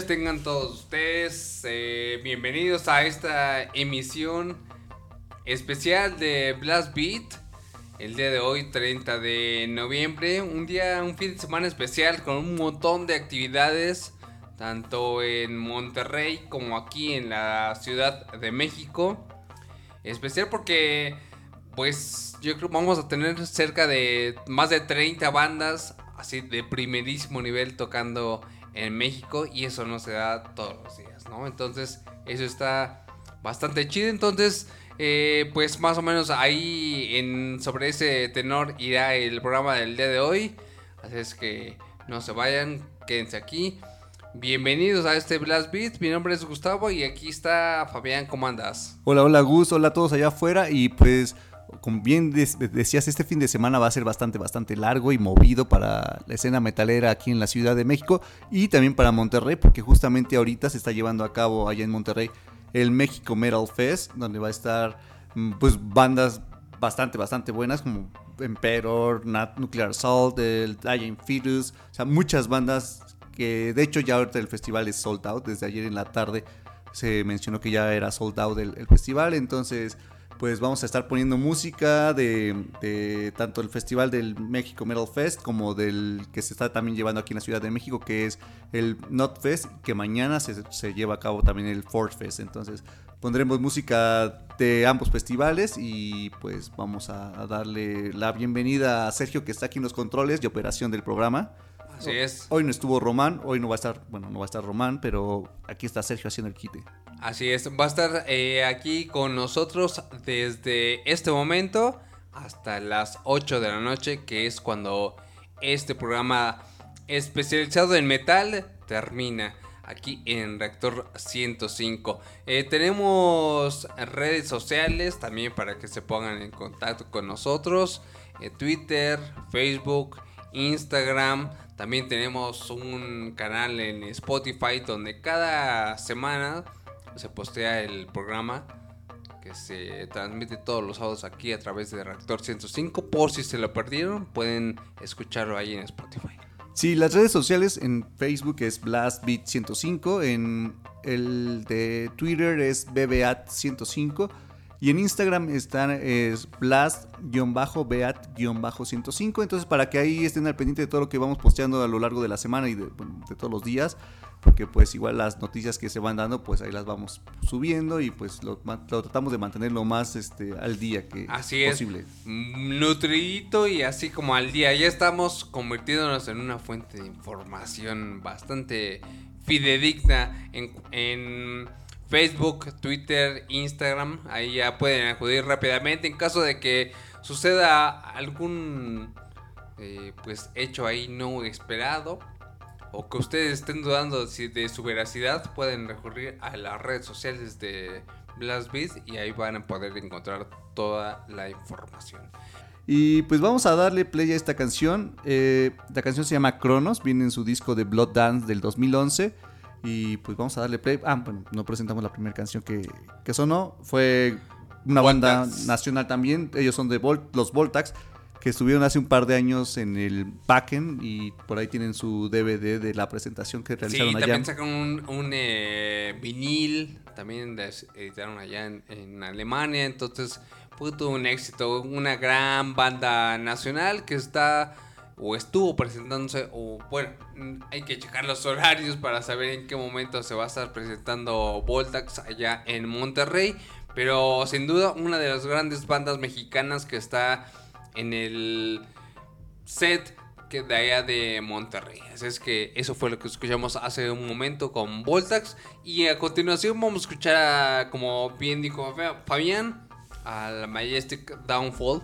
tengan todos ustedes. Eh, bienvenidos a esta emisión especial de Blast Beat. El día de hoy, 30 de noviembre, un día, un fin de semana especial con un montón de actividades, tanto en Monterrey como aquí en la Ciudad de México. Especial porque, pues, yo creo que vamos a tener cerca de más de 30 bandas, así de primerísimo nivel, tocando en México y eso no se da todos los días, ¿no? Entonces, eso está bastante chido. Entonces, eh, pues más o menos ahí en, sobre ese tenor irá el programa del día de hoy. Así es que no se vayan, quédense aquí. Bienvenidos a este Blast Beat, mi nombre es Gustavo y aquí está Fabián, ¿cómo andas? Hola, hola Gus, hola a todos allá afuera y pues como bien decías, este fin de semana va a ser bastante, bastante largo y movido para la escena metalera aquí en la Ciudad de México y también para Monterrey, porque justamente ahorita se está llevando a cabo allá en Monterrey el México Metal Fest, donde va a estar mm, pues bandas bastante, bastante buenas como Emperor, Nuclear Assault, el Dying Fetus, o sea, muchas bandas que de hecho ya ahorita el festival es sold out, desde ayer en la tarde se mencionó que ya era sold out el festival, entonces pues vamos a estar poniendo música de, tanto el festival del México Metal Fest como del que se está también llevando aquí en la Ciudad de México, que es el Not Fest, que mañana se, lleva a cabo también el Ford Fest. Entonces pondremos música de ambos festivales y pues vamos a, darle la bienvenida a Sergio que está aquí en los controles de operación del programa. Así es. Hoy no estuvo Román, hoy no va a estar, bueno, no va a estar Román, pero aquí está Sergio haciendo el quite. Así es, va a estar eh, aquí con nosotros desde este momento hasta las 8 de la noche, que es cuando este programa especializado en metal termina aquí en Reactor 105. Eh, tenemos redes sociales también para que se pongan en contacto con nosotros. Eh, Twitter, Facebook, Instagram. También tenemos un canal en Spotify donde cada semana se postea el programa que se transmite todos los sábados aquí a través de Reactor 105. Por si se lo perdieron, pueden escucharlo ahí en Spotify. Sí, las redes sociales en Facebook es BlastBeat105, en el de Twitter es BBAT105 y en Instagram están es blast-beat-105. Entonces, para que ahí estén al pendiente de todo lo que vamos posteando a lo largo de la semana y de todos los días porque pues igual las noticias que se van dando pues ahí las vamos subiendo y pues lo, tratamos de mantener lo más este al día que así posible. Es, nutridito y así como al día. Ya estamos convirtiéndonos en una fuente de información bastante fidedigna en, en Facebook, Twitter, Instagram. Ahí ya pueden acudir rápidamente en caso de que suceda algún eh, pues hecho ahí no esperado o que ustedes estén dudando de su veracidad, pueden recurrir a las redes sociales de Blastbeat y ahí van a poder encontrar toda la información. Y pues vamos a darle play a esta canción. Eh, la canción se llama Cronos, viene en su disco de Blood Dance del 2011. Y pues vamos a darle play. Ah, bueno, no presentamos la primera canción que, que sonó. Fue una banda nacional también. Ellos son de los Voltax que estuvieron hace un par de años en el Backen y por ahí tienen su DVD de la presentación que realizaron sí, allá. también sacaron un, eh, vinil, también editaron allá en, Alemania, entonces fue todo un éxito, una gran banda nacional que está o estuvo presentándose, o bueno, hay que checar los horarios para saber en qué momento se va a estar presentando Voltax allá en Monterrey, pero sin duda una de las grandes bandas mexicanas que está en el set que de allá de Monterrey. Así es que eso fue lo que escuchamos hace un momento con Voltax. Y a continuación vamos a escuchar, como bien dijo Fabián, al Majestic Downfall.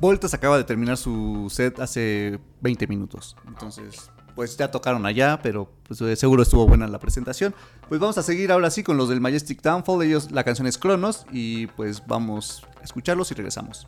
Voltax acaba de terminar su set hace 20 minutos. Entonces, pues ya tocaron allá, pero pues, seguro estuvo buena la presentación. Pues vamos a seguir ahora sí con los del Majestic Downfall. Ellos, la canción es Cronos. Y pues vamos a escucharlos y regresamos.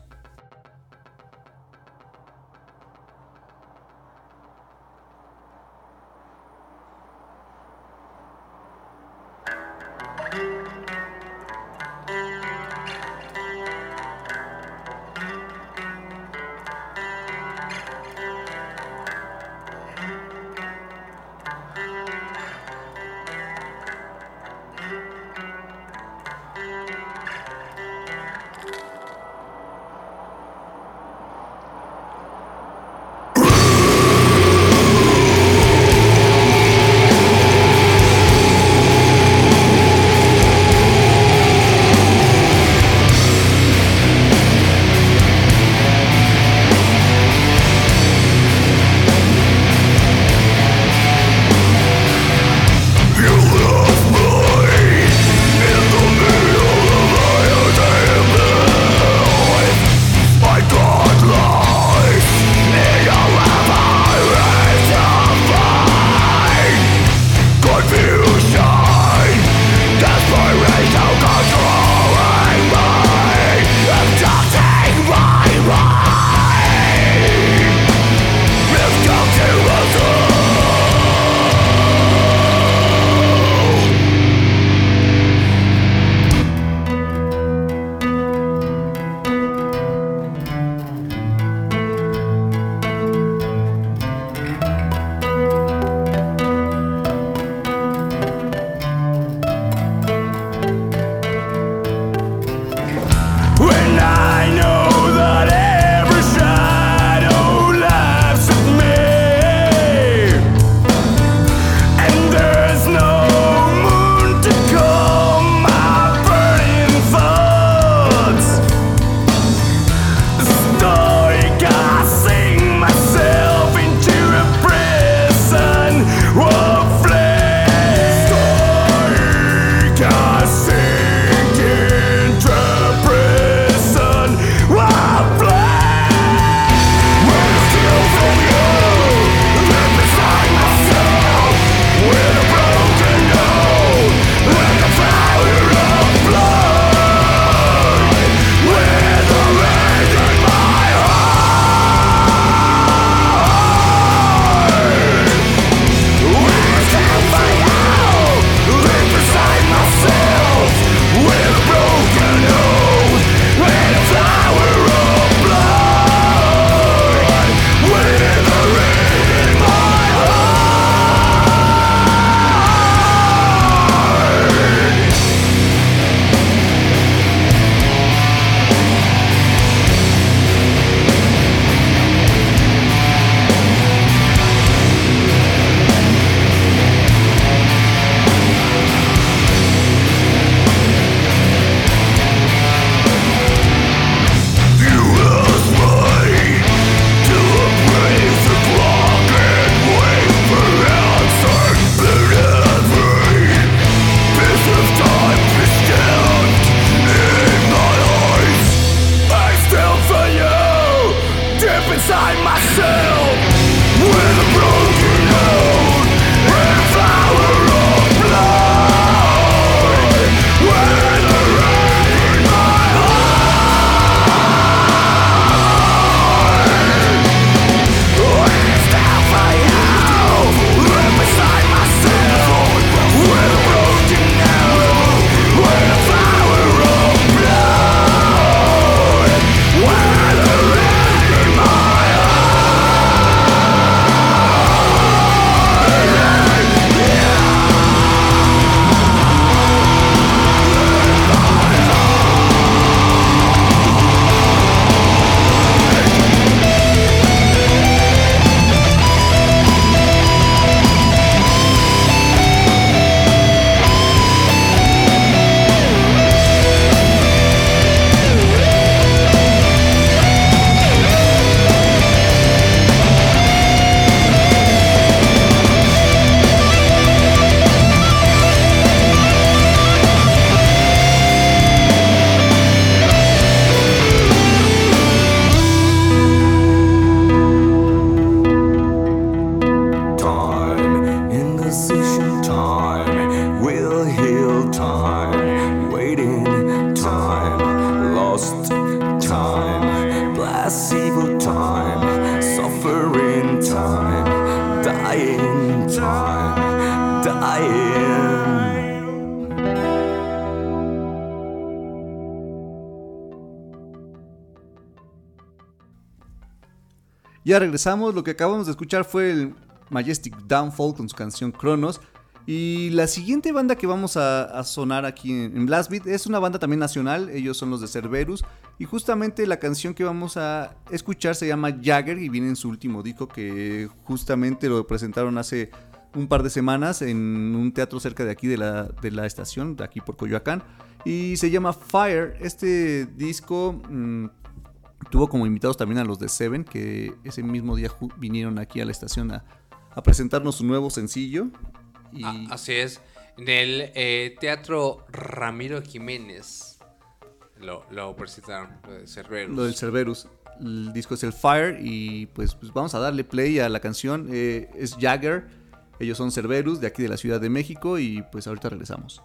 Regresamos, lo que acabamos de escuchar fue el Majestic Downfall con su canción Cronos. Y la siguiente banda que vamos a, sonar aquí en, en Blast Beat es una banda también nacional, ellos son los de Cerberus. Y justamente la canción que vamos a escuchar se llama Jagger y viene en su último disco que justamente lo presentaron hace un par de semanas en un teatro cerca de aquí de la, de la estación, de aquí por Coyoacán. Y se llama Fire. Este disco mm, tuvo como invitados también a los de Seven, que ese mismo día vinieron aquí a la estación a, presentarnos su nuevo sencillo. Y... Ah, así es, en el eh, Teatro Ramiro Jiménez lo, lo presentaron, lo de Cerberus. Lo del Cerberus. El disco es el Fire y pues, pues vamos a darle play a la canción. Eh, es Jagger, ellos son Cerberus de aquí de la Ciudad de México y pues ahorita regresamos.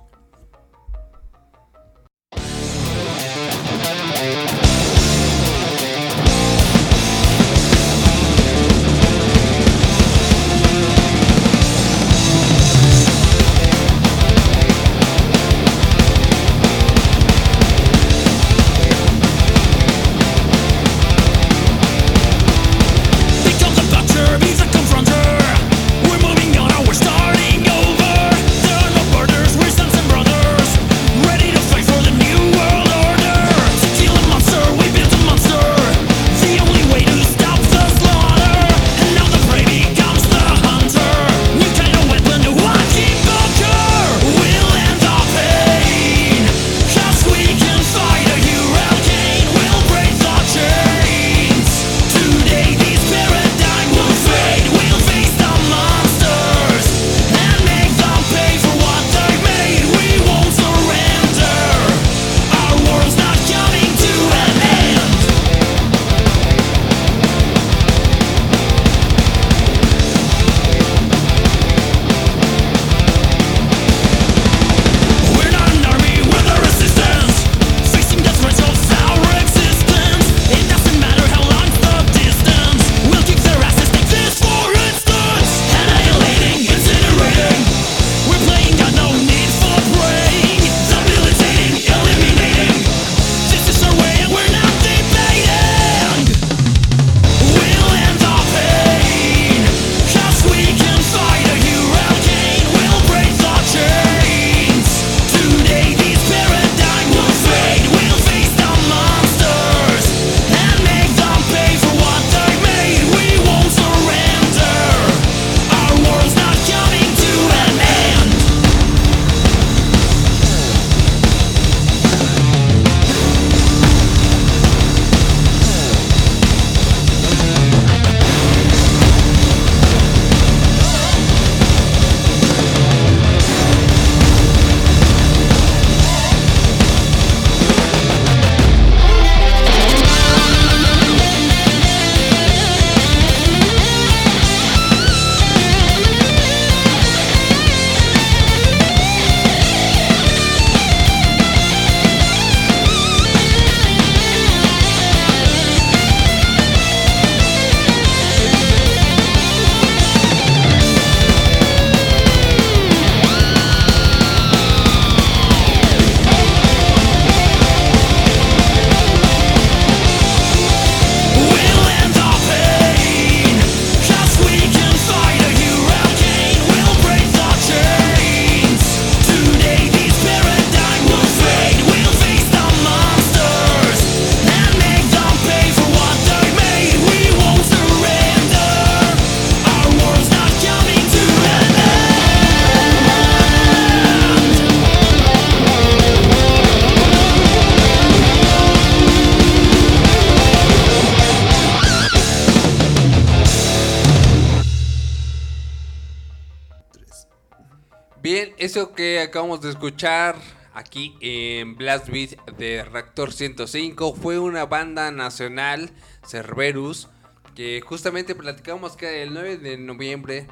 Escuchar aquí en Blast Beat de Reactor 105 fue una banda nacional, Cerberus, que justamente platicamos que el 9 de noviembre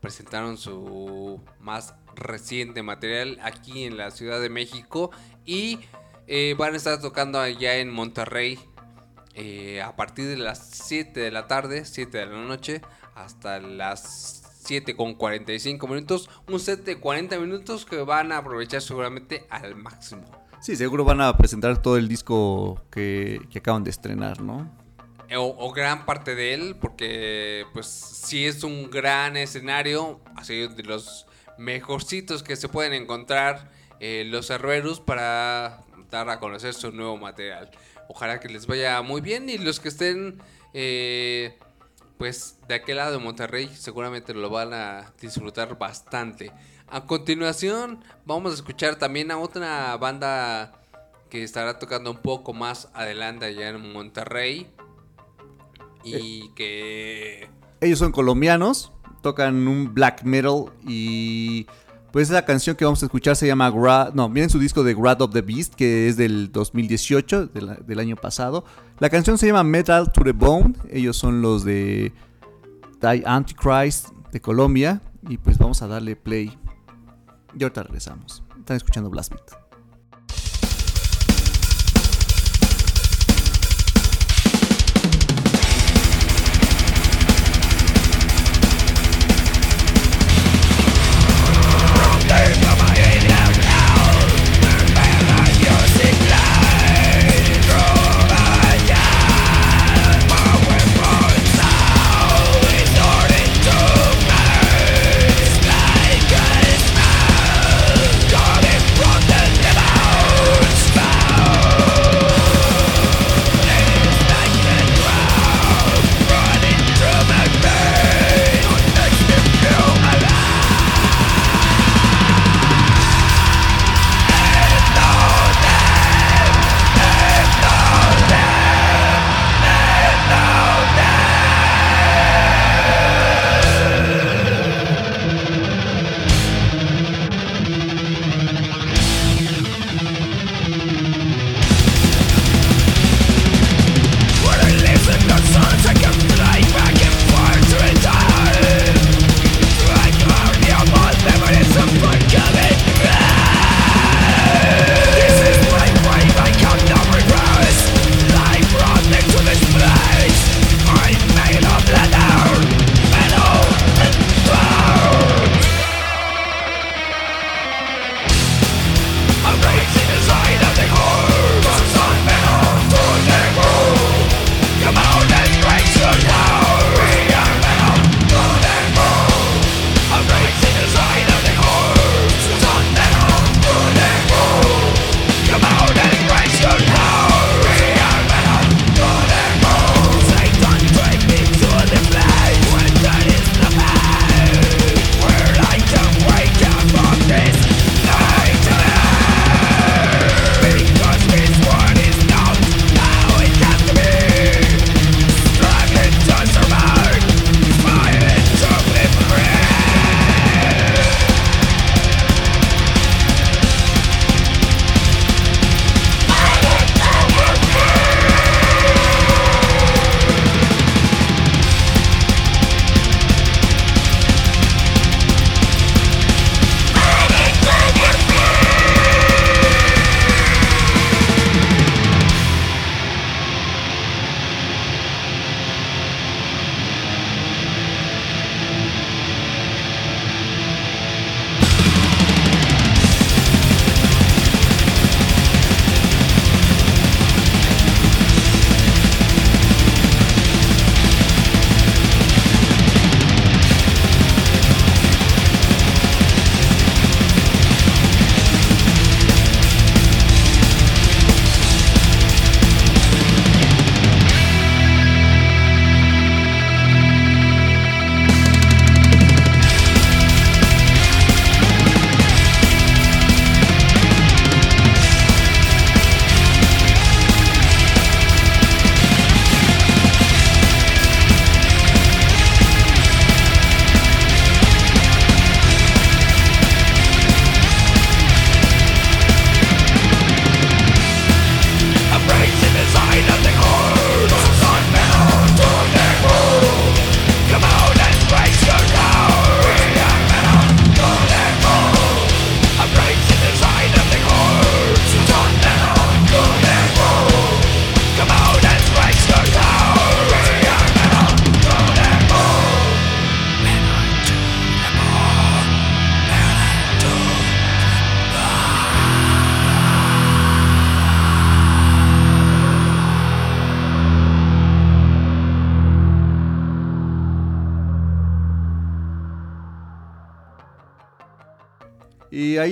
presentaron su más reciente material aquí en la Ciudad de México y eh, van a estar tocando allá en Monterrey eh, a partir de las 7 de la tarde, 7 de la noche, hasta las 7 con 45 minutos. Un set de 40 minutos que van a aprovechar seguramente al máximo. Sí, seguro van a presentar todo el disco que, acaban de estrenar, ¿no? o, gran parte de él, porque pues sí es un gran escenario, así de los mejorcitos que se pueden encontrar eh, los Cerberus para dar a conocer su nuevo material. Ojalá que les vaya muy bien y los que estén eh, pues de aquel lado de Monterrey seguramente lo van a disfrutar bastante. A continuación vamos a escuchar también a otra banda que estará tocando un poco más adelante allá en Monterrey y que... Ellos son colombianos, tocan un black metal y pues la canción que vamos a escuchar se llama no, miren su disco de Grad of the Beast que es del 2018, del año pasado. La canción se llama Metal to the Bone, ellos son los de Die Antichrist de Colombia y pues vamos a darle play. Y ahorita regresamos. Están escuchando Blast Beat.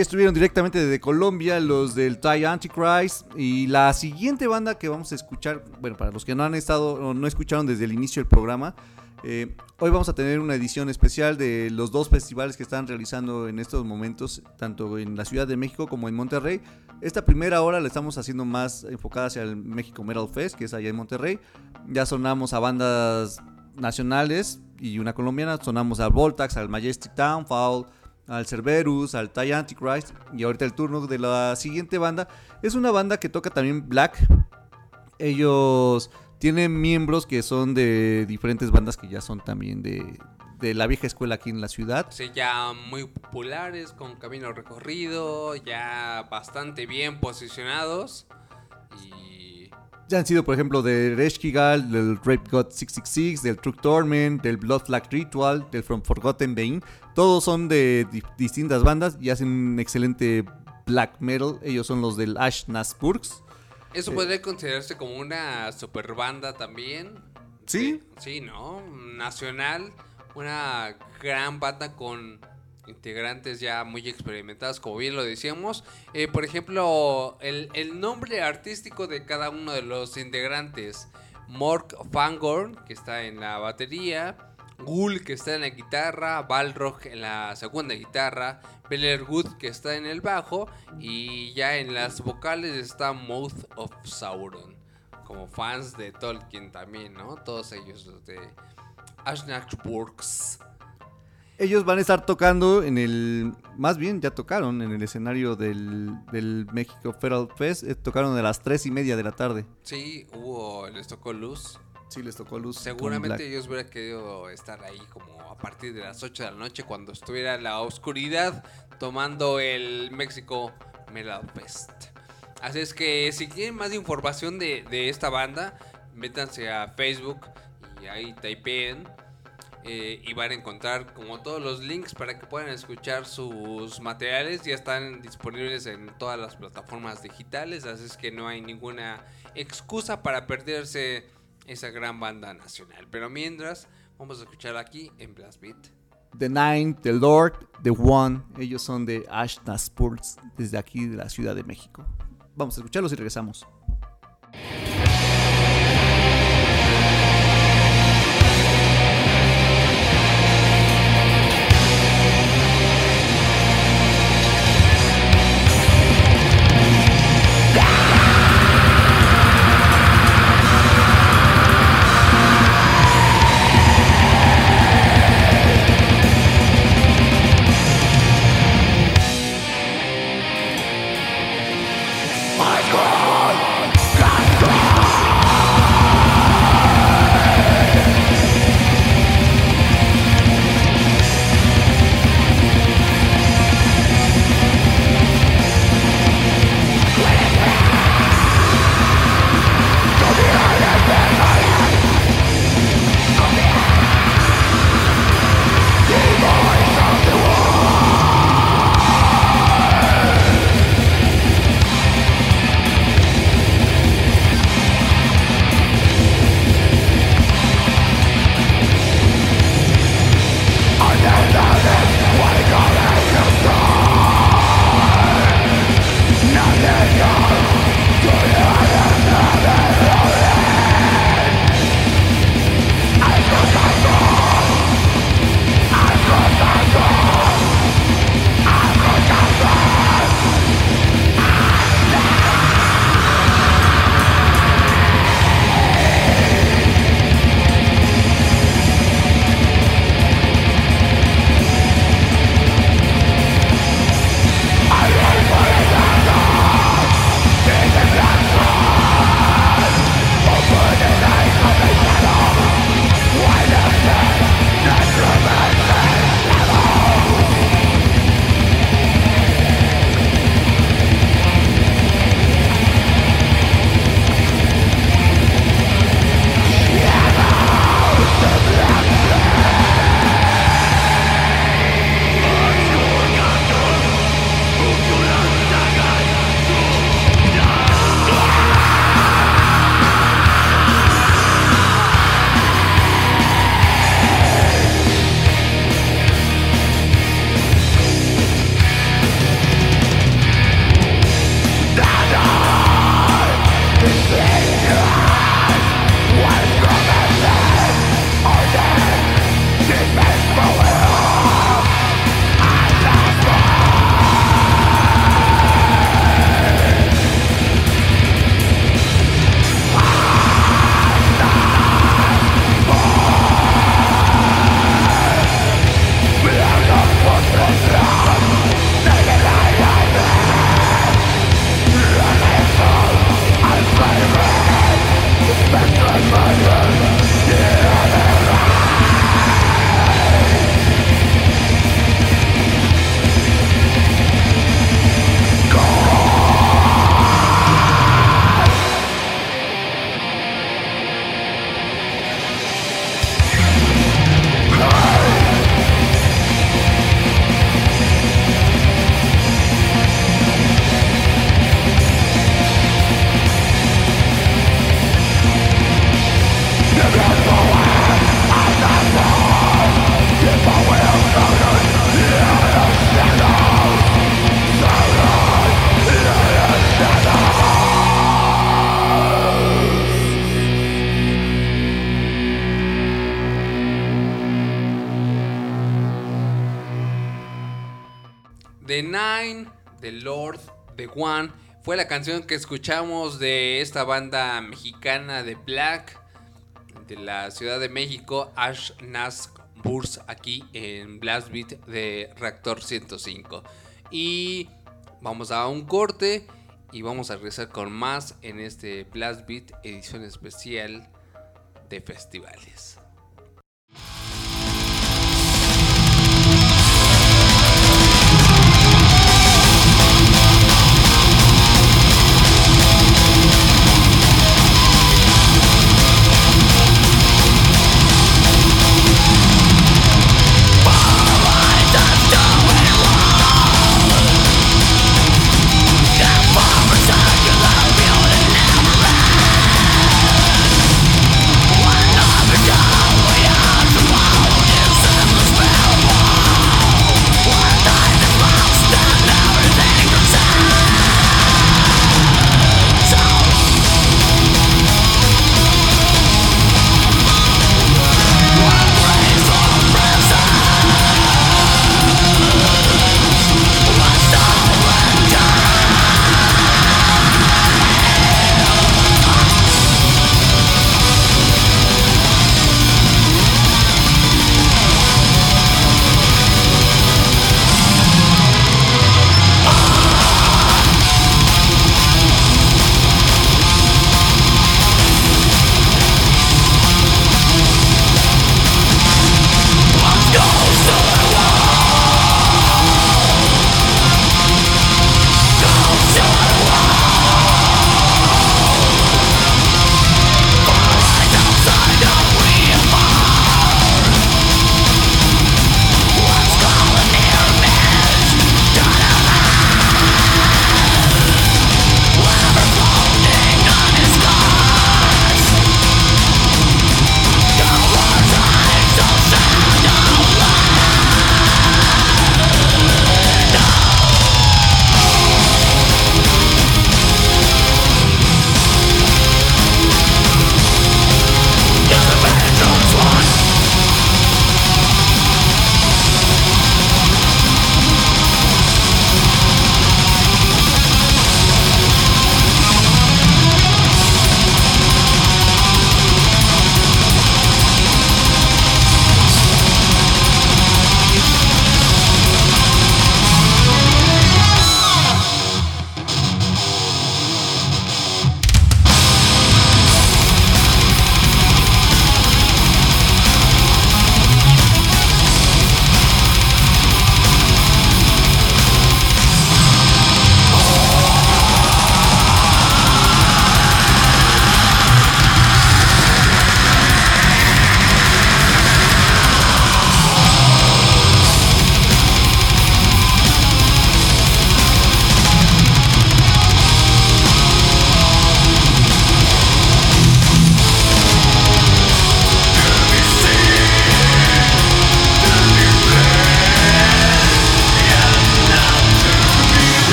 Estuvieron directamente desde Colombia los del Thai Antichrist. Y la siguiente banda que vamos a escuchar, bueno, para los que no han estado o no escucharon desde el inicio del programa, eh, hoy vamos a tener una edición especial de los dos festivales que están realizando en estos momentos, tanto en la Ciudad de México como en Monterrey. Esta primera hora la estamos haciendo más enfocada hacia el México Metal Fest, que es allá en Monterrey. Ya sonamos a bandas nacionales y una colombiana, sonamos al Voltax, al Majestic Downfall, al Cerberus, al Thai Antichrist y ahorita el turno de la siguiente banda. Es una banda que toca también black. Ellos tienen miembros que son de diferentes bandas que ya son también de, de la vieja escuela aquí en la ciudad. Sí, ya muy populares, con camino recorrido, ya bastante bien posicionados. Y Ya han sido, por ejemplo, de Reshkigal, del Rape God 666, del Truck Torment, del Blood Flag Ritual, del From Forgotten Bane. Todos son de di- distintas bandas y hacen un excelente black metal. Ellos son los del Ash Naspurgs. eso Eh. podría considerarse como una super banda también. ¿Sí? Sí, ¿no? Nacional, una gran banda con integrantes ya muy experimentados, como bien lo decíamos. Eh, por ejemplo, el, el nombre artístico de cada uno de los integrantes. Mork Fangorn, que está en la batería. Gul, que está en la guitarra. Balrog en la segunda guitarra. Bellerwood, que está en el bajo. Y ya en las vocales está Mouth of Sauron como fans de Tolkien también, ¿no? Todos ellos los de Ashnachburgs. Ellos van a estar tocando en el. Más bien, ya tocaron en el escenario del, del México Federal Fest. eh, tocaron a las 3 y media de la tarde. Sí, hubo, les tocó luz. Sí, les tocó luz. Seguramente ellos hubieran querido estar ahí como a partir de las 8 de la noche cuando estuviera la oscuridad tomando el México Fest. Así es que si quieren más información de, de esta banda, métanse a Facebook y ahí typeen eh, y van a encontrar como todos los links para que puedan escuchar sus materiales. Ya están disponibles en todas las plataformas digitales, así es que no hay ninguna excusa para perderse esa gran banda nacional. Pero mientras, vamos a escuchar aquí en Blast Beat. The Nine, The Lord, The One. Ellos son de Ashna Sports desde aquí de la Ciudad de México. Vamos a escucharlos y regresamos. The Lord, The One. Fue la canción que escuchamos de esta banda mexicana de Black de la Ciudad de México, Ash Nask Burs, aquí en Blast Beat de Reactor 105. Y vamos a un corte y vamos a regresar con más en este Blast Beat edición especial de festivales.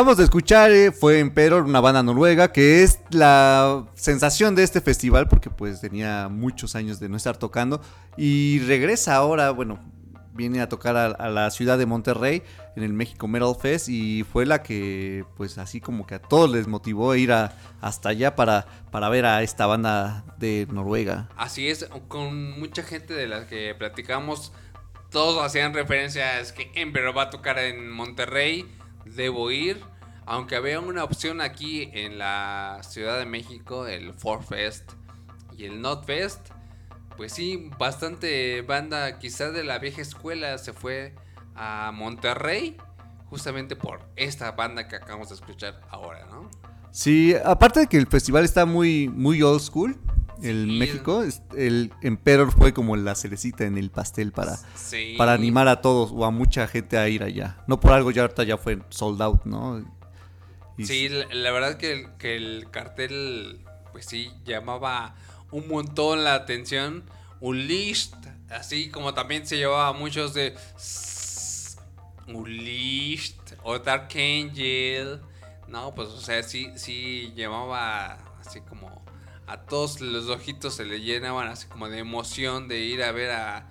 Acabamos de escuchar eh, fue Emperor, una banda noruega, que es la sensación de este festival, porque pues tenía muchos años de no estar tocando, y regresa ahora, bueno, viene a tocar a, la ciudad de Monterrey en el México Metal Fest y fue la que pues así como que a todos les motivó a ir hasta allá para, para ver a esta banda de Noruega. Así es, con mucha gente de la que platicamos, todos hacían referencia a que Emperor va a tocar en Monterrey, debo ir. Aunque había una opción aquí en la Ciudad de México, el Ford Fest y el Not Fest pues sí, bastante banda quizás de la vieja escuela se fue a Monterrey justamente por esta banda que acabamos de escuchar ahora, ¿no? Sí, aparte de que el festival está muy, muy old school, el México, el Emperor fue como la cerecita en el pastel para, para animar a todos o a mucha gente a ir allá. No por algo ya ahorita ya fue sold out, ¿no? sí, la, verdad que que el cartel, pues sí, llamaba un montón la atención. Unleashed, así como también se llevaba muchos de Unleashed o Dark Angel. No, pues o sea, sí, sí llamaba así como a todos los ojitos se le llenaban así como de emoción de ir a ver a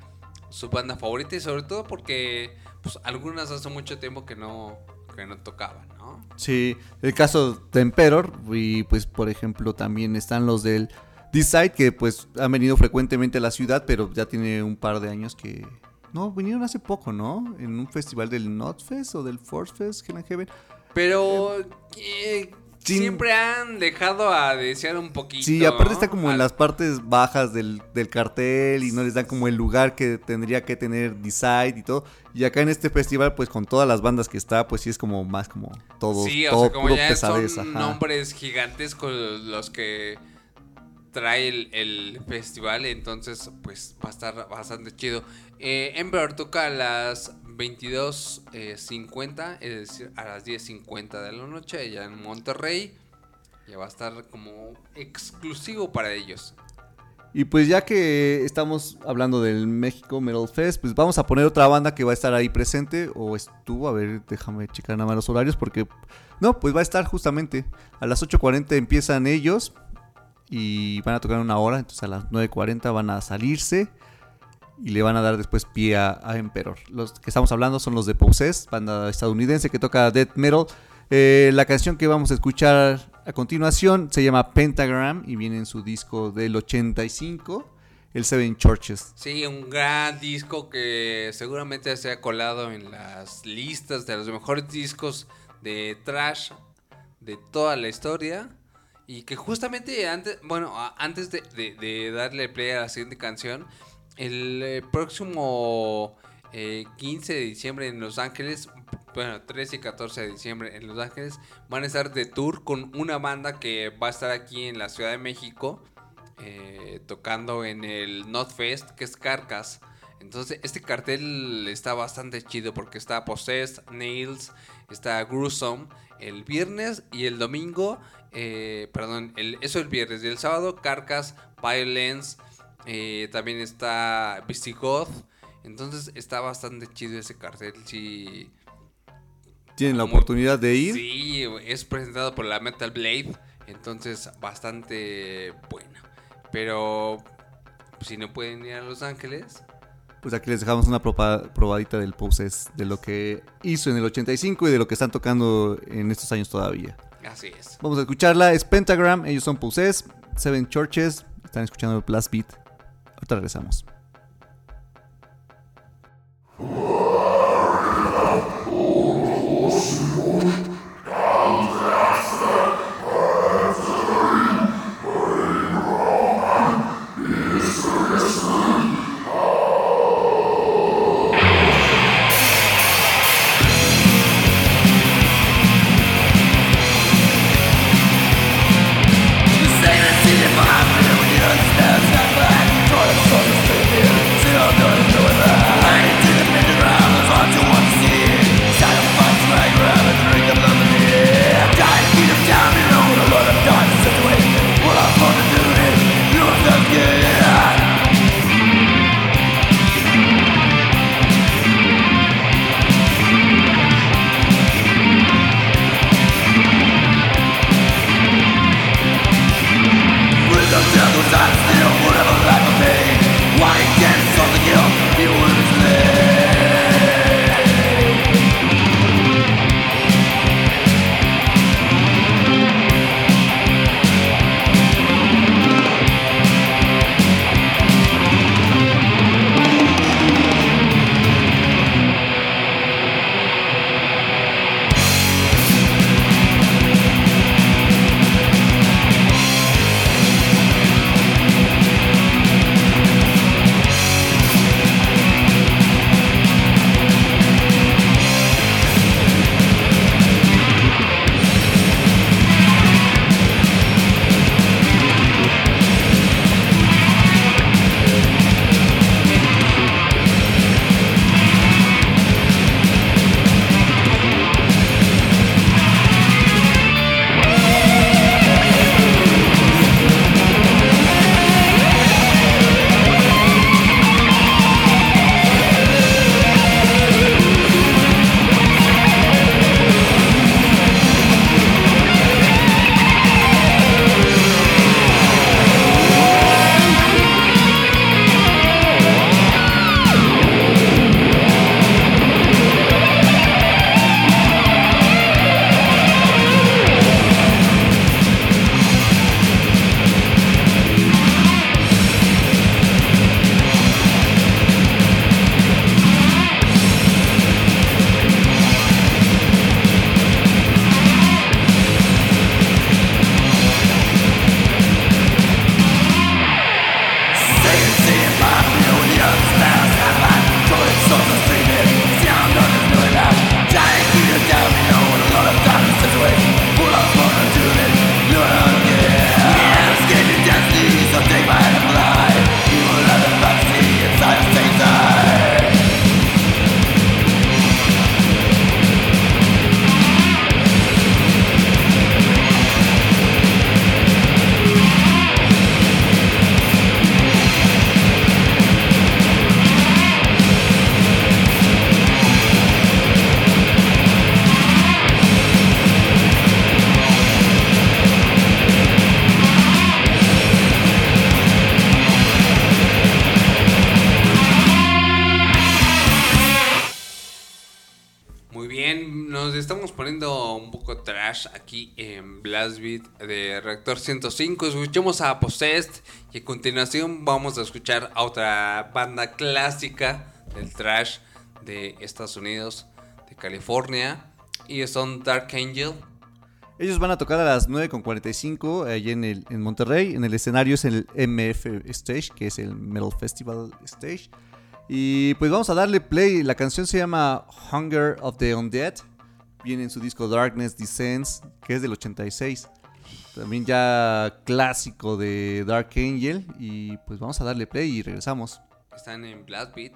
su banda favorita y sobre todo porque pues algunas hace mucho tiempo que no que no tocaban, ¿no? Sí, el caso de Emperor y pues por ejemplo también están los del Decide que pues han venido frecuentemente a la ciudad, pero ya tiene un par de años que... No, vinieron hace poco, ¿no? En un festival del Notfest o del Force Fest, Hell Heaven. Pero eh, siempre han dejado a desear un poquito. Sí, aparte está como en las partes bajas del, cartel y no les dan como el lugar que tendría que tener Decide y todo. Y acá en este festival, pues con todas las bandas que está, pues sí es como más como todo. Sí, o sea, como ya son nombres gigantescos los que trae el, festival, entonces pues va a estar bastante chido. Eh, Emperor toca las 22.50, es decir, a las 10.50 de la noche, allá en Monterrey. Ya va a estar como exclusivo para ellos. Y pues ya que estamos hablando del México Metal Fest, pues vamos a poner otra banda que va a estar ahí presente, o estuvo, a ver, déjame checar nada más los horarios, porque no, pues va a estar justamente a las 8.40 empiezan ellos, y van a tocar una hora, entonces a las 9.40 van a salirse y le van a dar después pie a, Emperor. Los que estamos hablando son los de Possess, banda estadounidense que toca death metal. Eh, la canción que vamos a escuchar a continuación se llama Pentagram y viene en su disco del 85, el Seven Churches. Sí, un gran disco que seguramente se ha colado en las listas de los mejores discos de trash de toda la historia. Y que justamente antes, bueno, antes de, darle play a la siguiente canción, el eh, próximo 15 eh, de diciembre en Los Ángeles, bueno, 13 y 14 de diciembre en Los Ángeles, van a estar de tour con una banda que va a estar aquí en la Ciudad de México, eh, tocando en el Not Fest, que es Carcas. Entonces, este cartel está bastante chido porque está Possessed, Nails, está Gruesome el viernes y el domingo eh, perdón, el, eso el viernes. Y el sábado, Carcas, Violence. Eh, también está Visigoth. Entonces está bastante chido ese cartel. Si tienen la oportunidad de ir. Sí, es presentado por la Metal Blade. Entonces, bastante bueno. Pero si no pueden ir a Los Ángeles. Pues aquí les dejamos una probadita del Poses de lo que hizo en el 85 y de lo que están tocando en estos años todavía. Así es. Vamos a escucharla. Es Pentagram. Ellos son Possess. Seven Churches. Están escuchando el Blast Beat. Ahorita regresamos. 105. Escuchemos a Possessed y a continuación vamos a escuchar a otra banda clásica del trash de Estados Unidos, de California, y son Dark Angel. Ellos van a tocar a las 9.45 allí en, el, en Monterrey. En el escenario es el MF Stage, que es el Metal Festival Stage. Y pues vamos a darle play. La canción se llama Hunger of the Undead. Viene en su disco Darkness Descends, que es del 86. También ya clásico de Dark Angel. Y pues vamos a darle play y regresamos. Están en Blast Beat.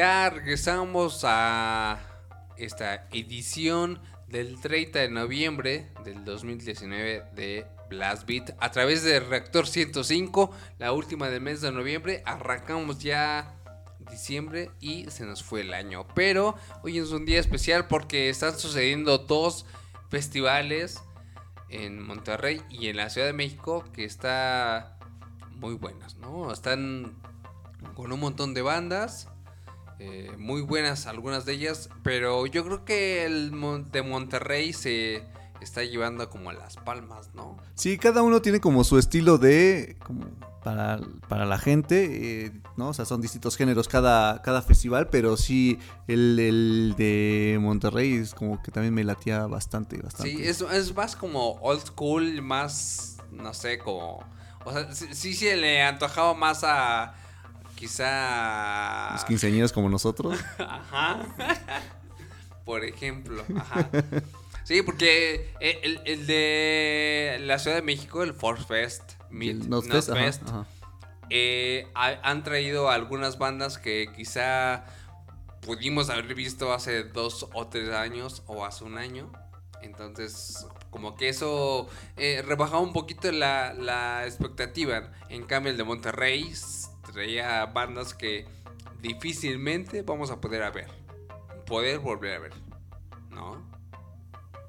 Regresamos a esta edición del 30 de noviembre del 2019 de Blast Beat a través de Reactor 105, la última del mes de noviembre. Arrancamos ya diciembre y se nos fue el año. Pero hoy es un día especial porque están sucediendo dos festivales en Monterrey y en la Ciudad de México que está muy buenas, ¿no? Están con un montón de bandas. Eh, muy buenas algunas de ellas, pero yo creo que el de Monterrey se está llevando como a las palmas, ¿no? Sí, cada uno tiene como su estilo de. como para, para la gente, eh, ¿no? O sea, son distintos géneros cada, cada festival, pero sí, el, el de Monterrey es como que también me latía bastante, bastante. Sí, es, es más como old school, más, no sé, como... O sea, sí, sí se le antojaba más a quizá... Los quinceañeros como nosotros. Ajá. Por ejemplo, ajá. Sí, porque el, el de la Ciudad de México, el Force Fest, Meet el Nozfest, ajá, eh, ha- han traído algunas bandas que quizá pudimos haber visto hace dos o tres años o hace un año. Entonces, como que eso eh, rebajaba un poquito la, la expectativa. En cambio, el de Monterrey traía bandas que difícilmente vamos a poder a ver. Poder volver a ver. ¿No?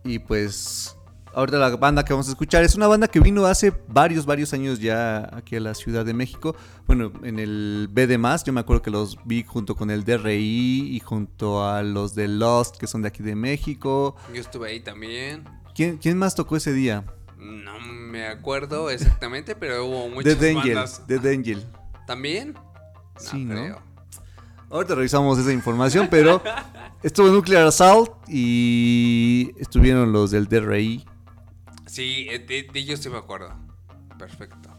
Y pues ahorita la banda que vamos a escuchar es una banda que vino hace varios, varios años ya aquí a la Ciudad de México. Bueno, en el B de Más, yo me acuerdo que los vi junto con el DRI y junto a los de Lost, que son de aquí de México. Yo estuve ahí también. ¿Quién, quién más tocó ese día? No me acuerdo exactamente, pero hubo muchas Angel. bandas. The Angel. ¿También? Sí, ¿no? creo. Ahorita revisamos esa información, pero estuvo Nuclear Assault y estuvieron los del DRI. Sí, eh, de, de ellos sí me acuerdo. Perfecto.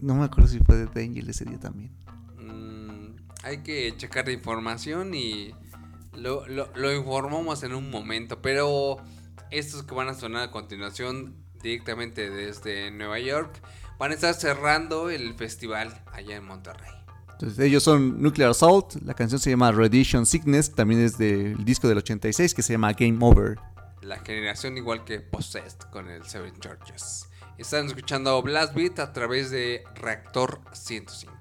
No me acuerdo si fue de The Angel ese día también. Mm, hay que checar la información y lo, lo- lo informamos en un momento. Pero estos que van a sonar a continuación directamente desde Nueva York van a estar cerrando el festival allá en Monterrey. Entonces, ellos son Nuclear Assault, la canción se llama Radiation Sickness, también es del disco del 86 que se llama Game Over. La generación igual que Possessed con el Seven Churches. Están escuchando Blast Beat a través de Reactor 105.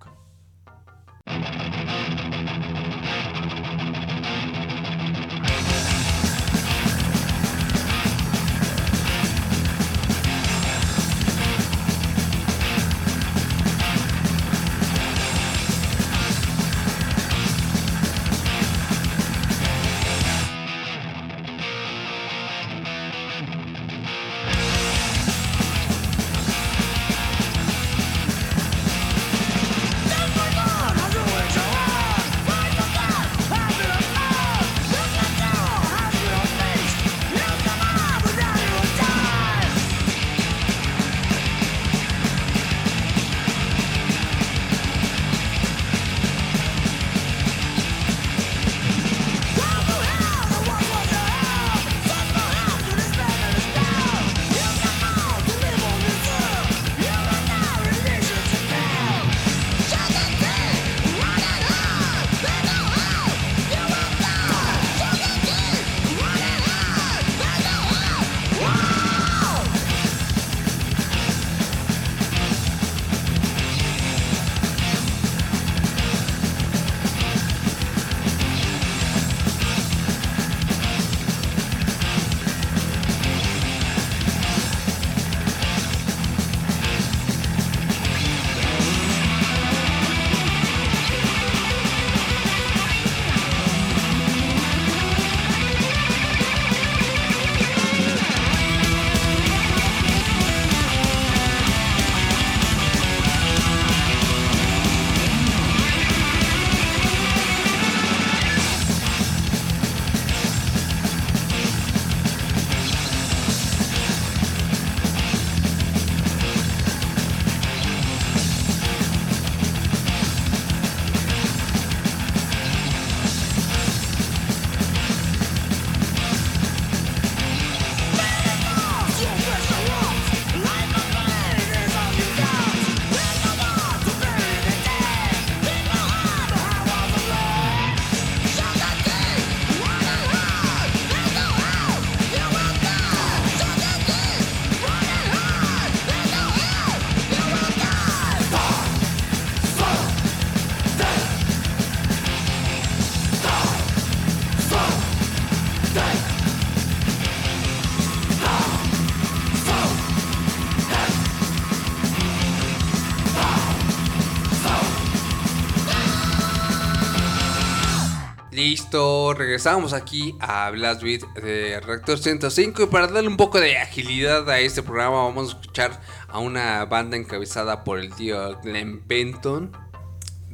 Listo, regresamos aquí a Blast Beat de Rector 105 y para darle un poco de agilidad a este programa vamos a escuchar a una banda encabezada por el tío Glenn Benton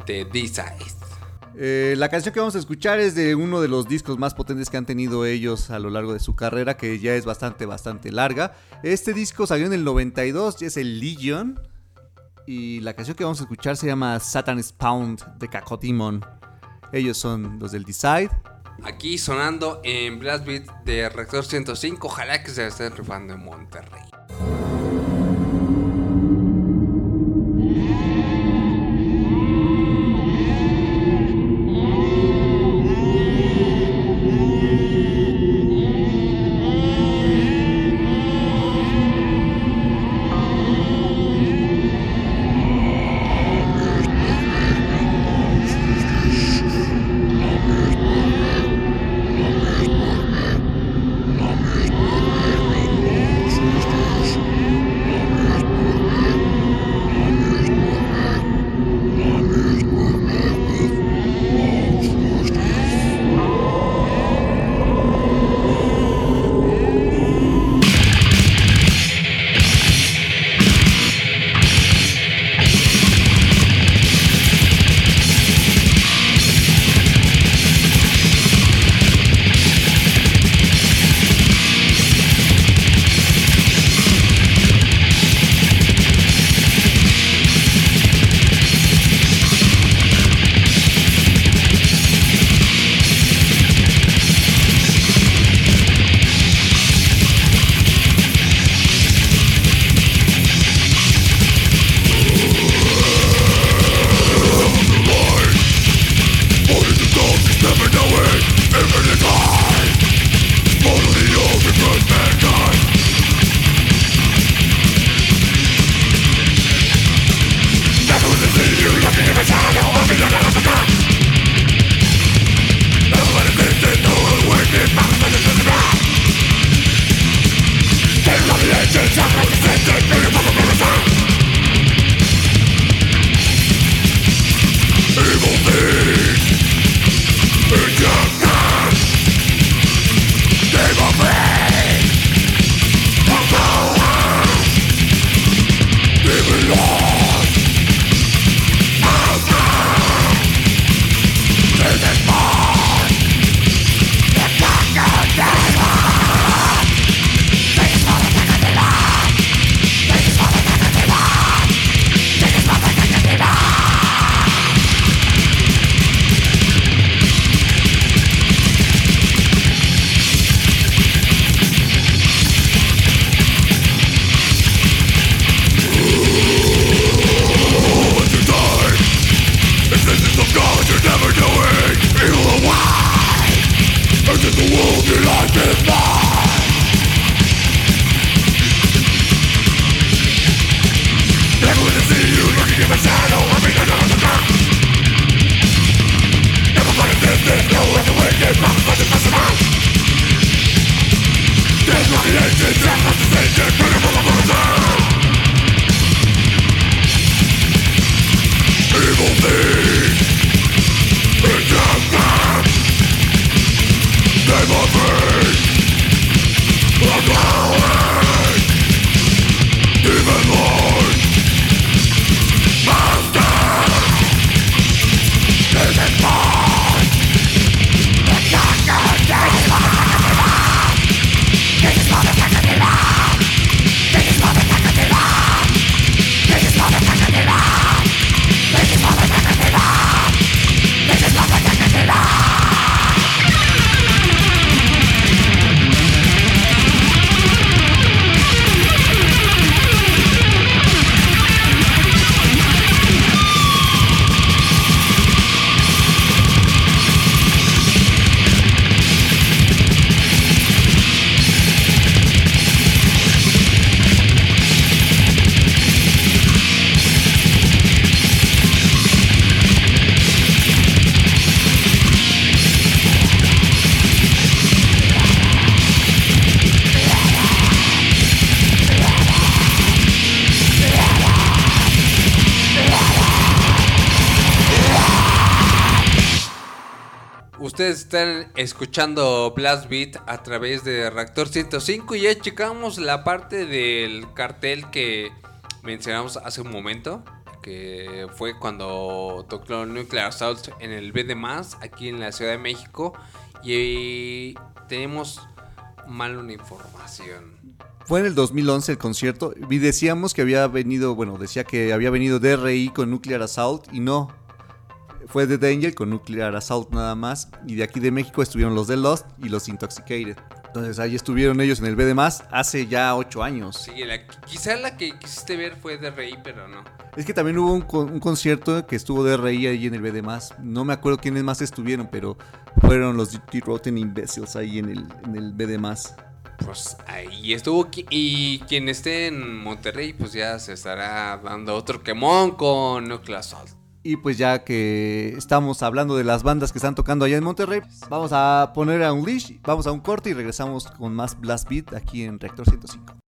de D-Side. Eh, la canción que vamos a escuchar es de uno de los discos más potentes que han tenido ellos a lo largo de su carrera, que ya es bastante, bastante larga. Este disco salió en el 92 y es el Legion. Y la canción que vamos a escuchar se llama Satan's Pound de Cacodemon. Ellos son los del Decide. Aquí sonando en Blast Beat de Rector 105. Ojalá que se estén rifando en Monterrey. Escuchando Blast Beat a través de Reactor 105 y ya checamos la parte del cartel que mencionamos hace un momento, que fue cuando tocó Nuclear Assault en el BD aquí en la Ciudad de México y tenemos mal una información. Fue en el 2011 el concierto y decíamos que había venido, bueno, decía que había venido DRI con Nuclear Assault y no. Fue de Danger con Nuclear Assault nada más y de aquí de México estuvieron los de Lost y los Intoxicated. Entonces ahí estuvieron ellos en el B de más hace ya ocho años. Sí, quizá la que quisiste ver fue DRI, pero no. Es que también hubo un, concierto que estuvo DRI ahí en el B de más. No me acuerdo quiénes más estuvieron, pero fueron los The Rotten Imbeciles ahí en el, en el B de más. Pues ahí estuvo. Y quien esté en Monterrey, pues ya se estará dando otro quemón con Nuclear Assault. Y pues ya que estamos hablando de las bandas que están tocando allá en Monterrey, vamos a poner a un leash, vamos a un corte y regresamos con más Blast Beat aquí en Reactor 105.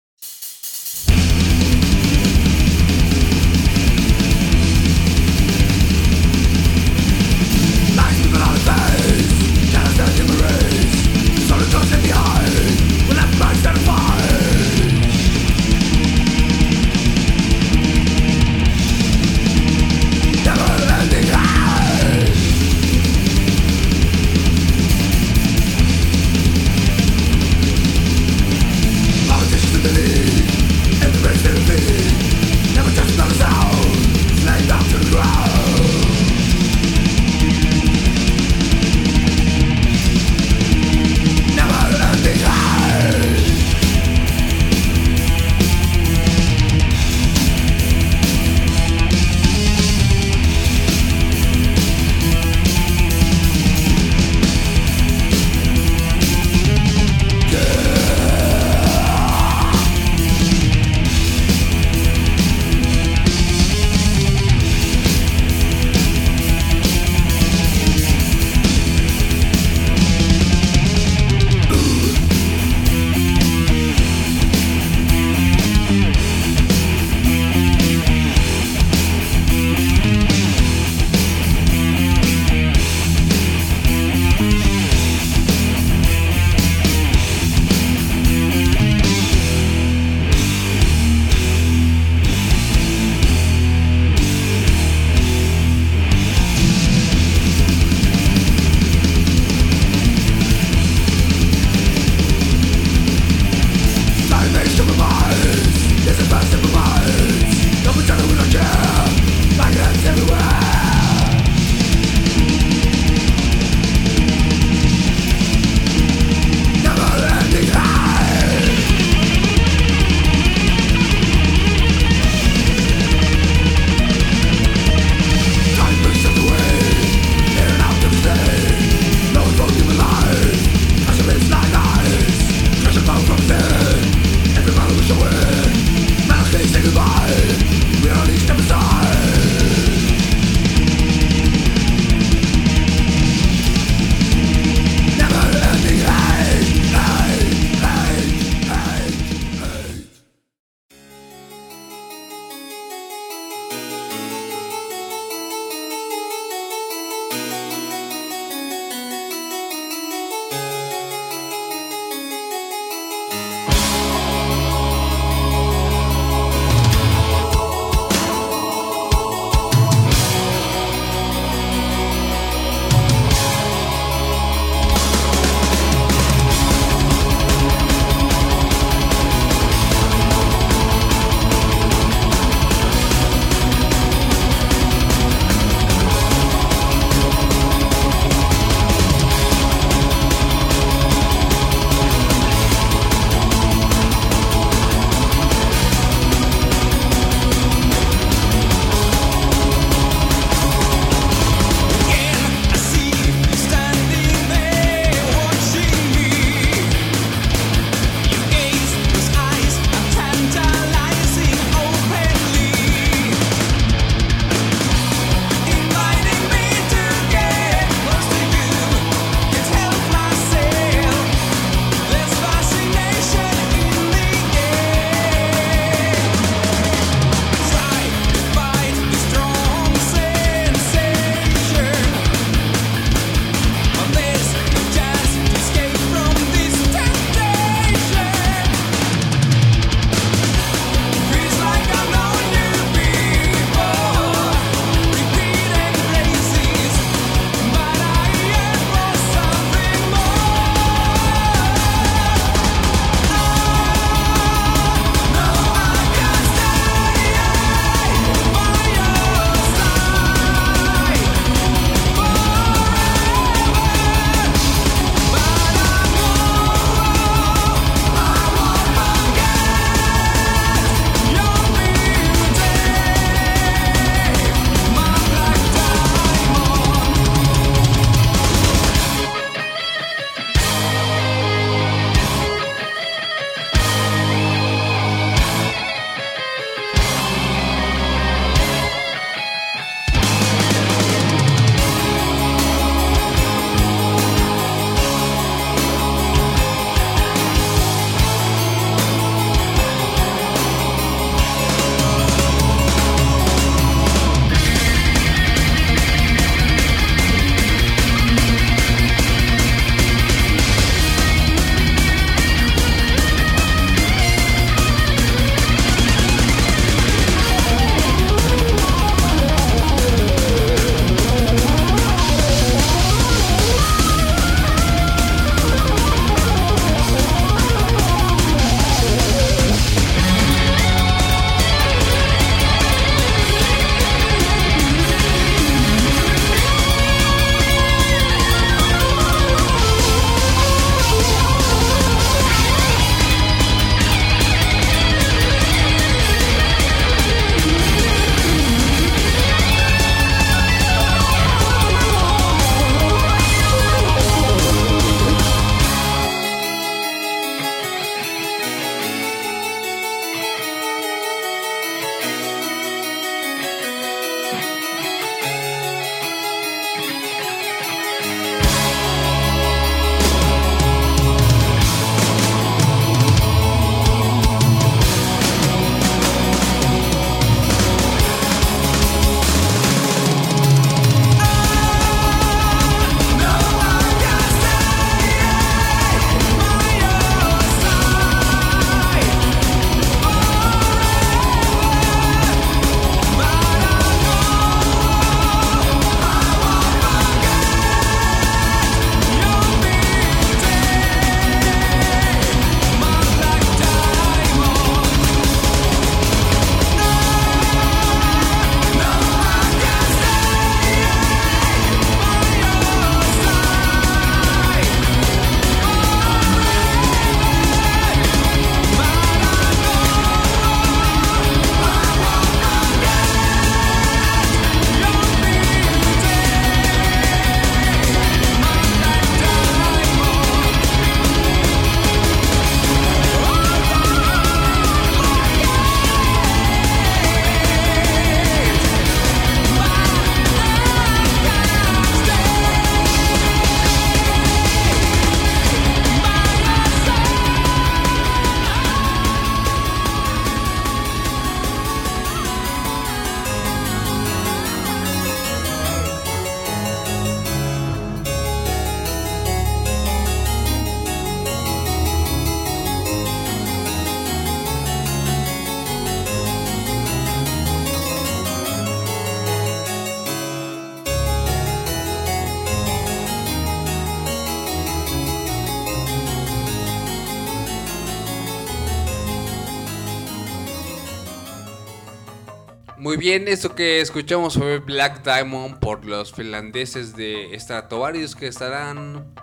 Bien, eso que escuchamos fue Black Diamond por los finlandeses de Stratovarius que estarán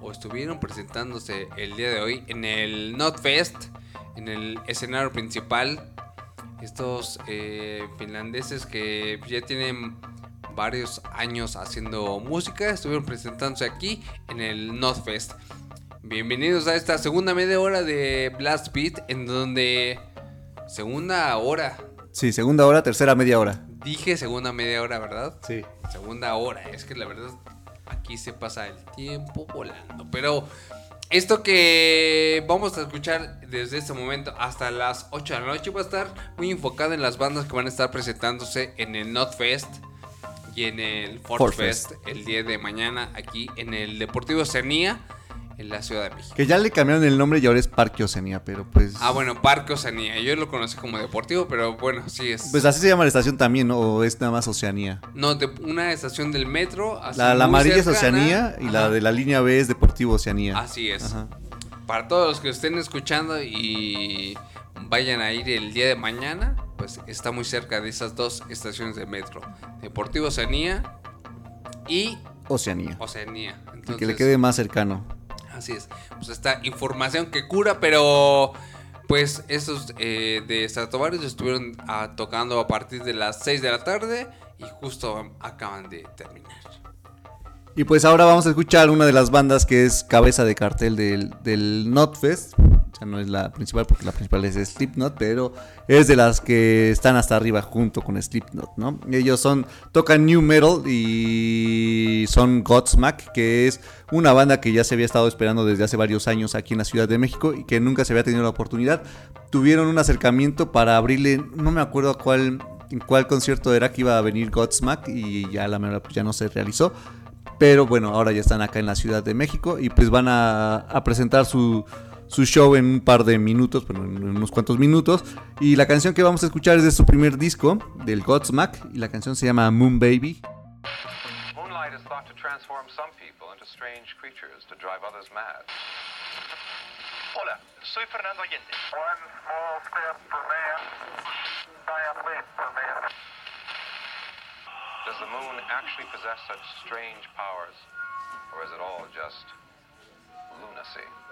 o estuvieron presentándose el día de hoy en el Notfest, en el escenario principal. Estos eh, finlandeses que ya tienen varios años haciendo música estuvieron presentándose aquí en el Notfest. Bienvenidos a esta segunda media hora de Blast Beat, en donde segunda hora. Sí, segunda hora, tercera media hora. Dije segunda media hora, ¿verdad? Sí. Segunda hora. Es que la verdad aquí se pasa el tiempo volando. Pero esto que vamos a escuchar desde este momento hasta las 8 de la noche va a estar muy enfocado en las bandas que van a estar presentándose en el Notfest y en el Fort, Fest, Fest. el día de mañana aquí en el Deportivo Oceanía en la Ciudad de México. Que ya le cambiaron el nombre y ahora es Parque Oceanía, pero pues... Ah, bueno, Parque Oceanía. Yo lo conocí como Deportivo, pero bueno, sí es. Pues así se llama la estación también, ¿no? O es nada más Oceanía. no, de una estación del metro. La, la amarilla es. Oceanía y la de la línea B es Deportivo Oceanía. Así es. Ajá. Para todos los que estén escuchando y vayan a ir el día de mañana, pues está muy cerca de esas dos estaciones de metro. Deportivo Oceanía y Oceanía. Oceanía. Y Entonces, que le quede más cercano. Así es. Pues esta información que cura, pero pues estos eh, de Stratovarius estuvieron ah, tocando a partir de las 6 de la tarde y justo acaban de terminar. Y pues ahora vamos a escuchar una de las bandas que es cabeza de cartel del, del Notfest. O sea, no es la principal porque la principal es Slipknot, pero es de las que están hasta arriba junto con Slipknot, ¿no? Ellos son, tocan New Metal y son Godsmack, que es una banda que ya se había estado esperando desde hace varios años aquí en la Ciudad de México y que nunca se había tenido la oportunidad. Tuvieron un acercamiento para abrirle, no me acuerdo a cuál, en cuál concierto era que iba a venir Godsmack y ya la verdad pues ya no se realizó. Pero bueno, ahora ya están acá en la Ciudad de México y pues van a, a presentar su, su show en un par de minutos, bueno, en unos cuantos minutos. Y la canción que vamos a escuchar es de su primer disco, del Godsmack, y la canción se llama Moon Baby. Moonlight is thought to transform some people into strange creatures to drive others mad. Hola, soy Fernando Allende. One small step for man, giant leap for man. Does the moon actually possess such strange powers, or is it all just lunacy?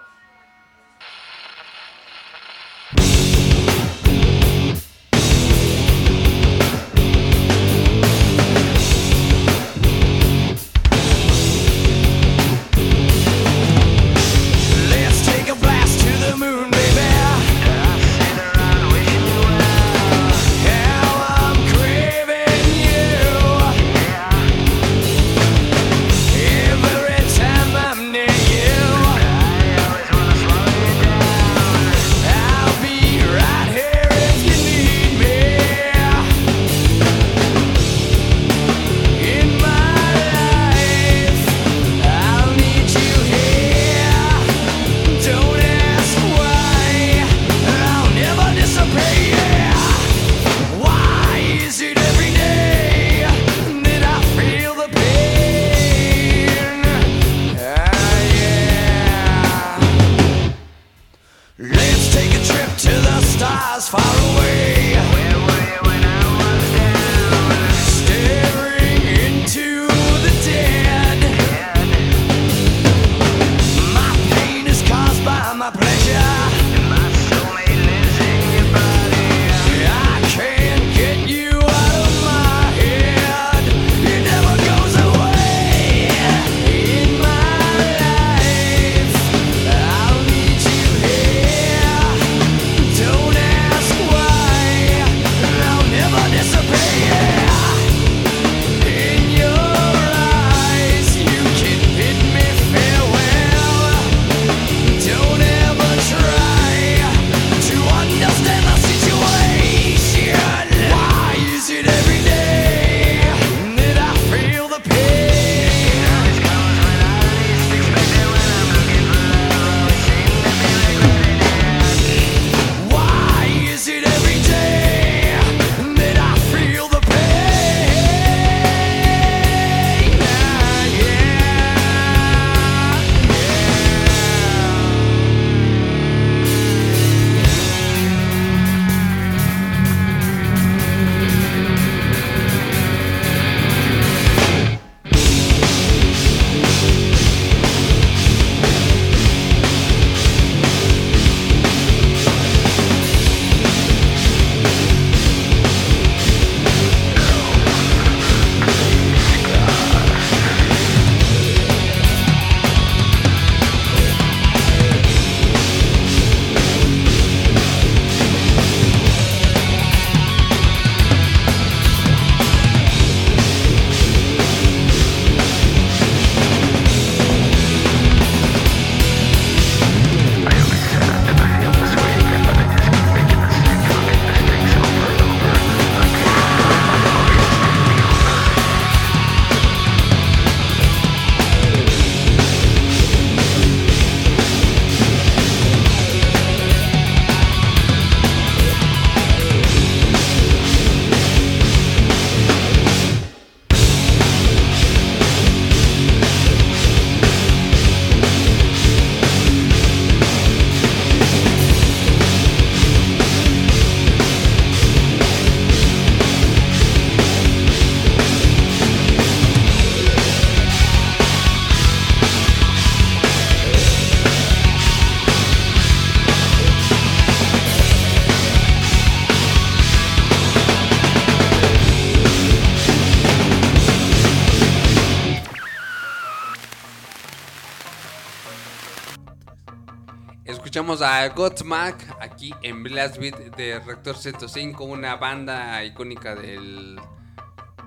Escuchamos a Godsmack aquí en Blast Beat de Rector 105, una banda icónica del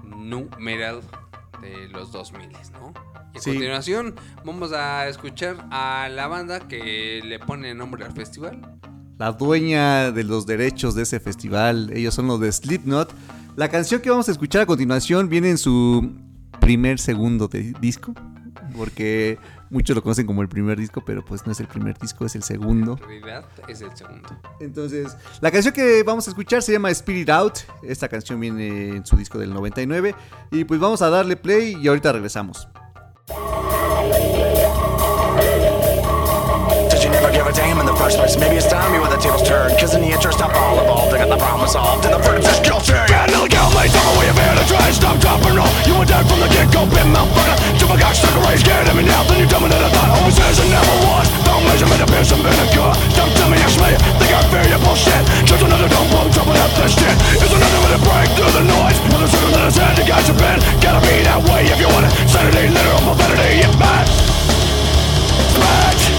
nu metal de los 2000, ¿no? Y a Sí. continuación vamos a escuchar a la banda que le pone nombre al festival. La dueña de los derechos de ese festival, ellos son los de Slipknot. La canción que vamos a escuchar a continuación viene en su primer segundo de disco, porque muchos lo conocen como el primer disco, pero pues no es el primer disco, es el segundo. En realidad es el segundo. Entonces, la canción que vamos a escuchar se llama Spirit Out. Esta canción viene en su disco del 99. Y pues vamos a darle play y ahorita regresamos. Did you never give a damn first place? Maybe it's time you where the tables turn. Cause in the interest of all involved, I got the problem solved. And the verdict's guilty. Bad little gal, mate, tell me where you've been. I try stop, drop, and. You were dead from the get go, been motherfucker. Jump a cock, stuck a race, get at me now. Then you tell me that I thought always is and never was. Don't measure me to be some vinegar. Don't tell me, ask me. Think I fear your bullshit. Just another dumb bum, jumping up this shit. Is another way to break through the noise. Another circle that has had you guys have been. Gotta be that way if you want it. Sanity, literal profanity, yeah, man. Smash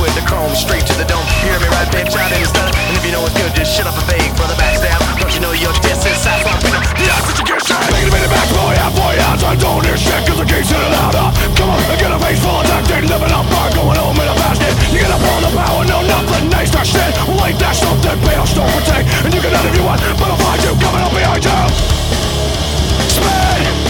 with the chrome Straight to the dome, you hear me right, bitch, out in the sun. And if you know it's good, just shut up and beg for the backstab Don't you know you're this inside from Pino The odds that you get Making a minute back, boy, half boy, I don't hear shit Cause the gate's hitting louder uh. Come on, I get a face full of tape Living up bar, going home in a basket. You get up on the power, no nothing, nice, that shit. Well, ain't that something, bail, don't protect. And you can out if you want, but I'll find you coming up behind you. Spin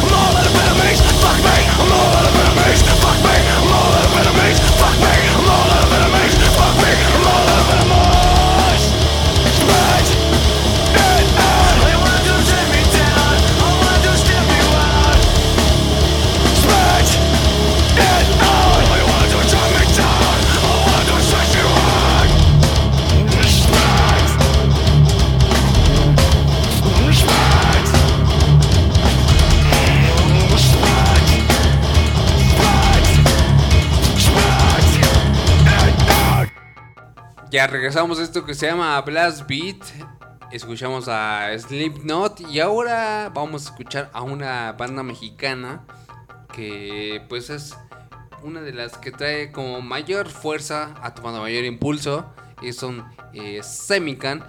I'm all out of enemies. Fuck me, I'm all out of enemies. Fuck me, Ya regresamos a esto que se llama Blast Beat. Escuchamos a Slipknot y ahora vamos a escuchar a una banda mexicana que pues es una de las que trae como mayor fuerza, ha tomado mayor impulso y son eh, Semican.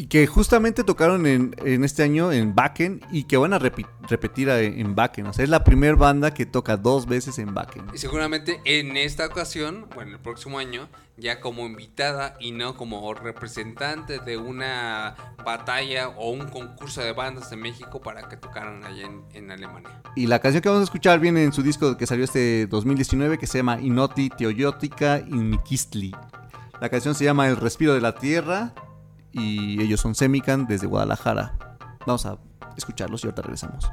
Y que justamente tocaron en, en este año en Backen y que van a repi- repetir a- en Backen. O sea, es la primera banda que toca dos veces en Backen. Y seguramente en esta ocasión, bueno, el próximo año, ya como invitada y no como representante de una batalla o un concurso de bandas de México para que tocaran allá en, en Alemania. Y la canción que vamos a escuchar viene en su disco que salió este 2019 que se llama Inoti Teoyótica Inmikistli. La canción se llama El Respiro de la Tierra y ellos son Semican desde Guadalajara. Vamos a escucharlos y ahorita regresamos.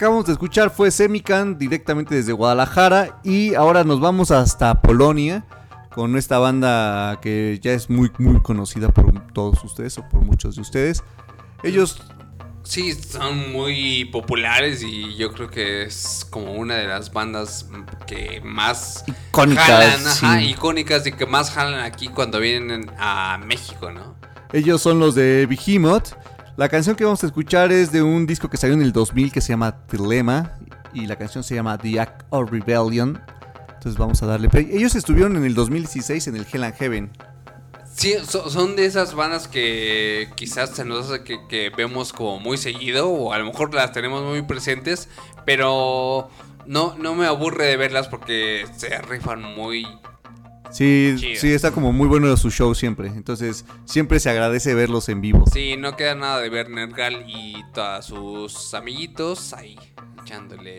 Acabamos de escuchar fue Semican directamente desde Guadalajara y ahora nos vamos hasta Polonia con esta banda que ya es muy muy conocida por todos ustedes o por muchos de ustedes. Ellos Sí, son muy populares y yo creo que es como una de las bandas que más Icónicas, jalan, ajá, sí. icónicas y que más jalan aquí cuando vienen a México, ¿no? Ellos son los de Behemoth. La canción que vamos a escuchar es de un disco que salió en el 2000 que se llama Dilemma y la canción se llama The Act of Rebellion. Entonces vamos a darle play. Ellos estuvieron en el 2016 en el Hell and Heaven. Sí, so- son de esas bandas que quizás se nos hace que, que vemos como muy seguido o a lo mejor las tenemos muy presentes, pero no, no me aburre de verlas porque se rifan muy... Sí, Chido. sí, está como muy bueno su show siempre. Entonces siempre se agradece verlos en vivo. Sí, no queda nada de ver Nergal y todos sus amiguitos ahí echándole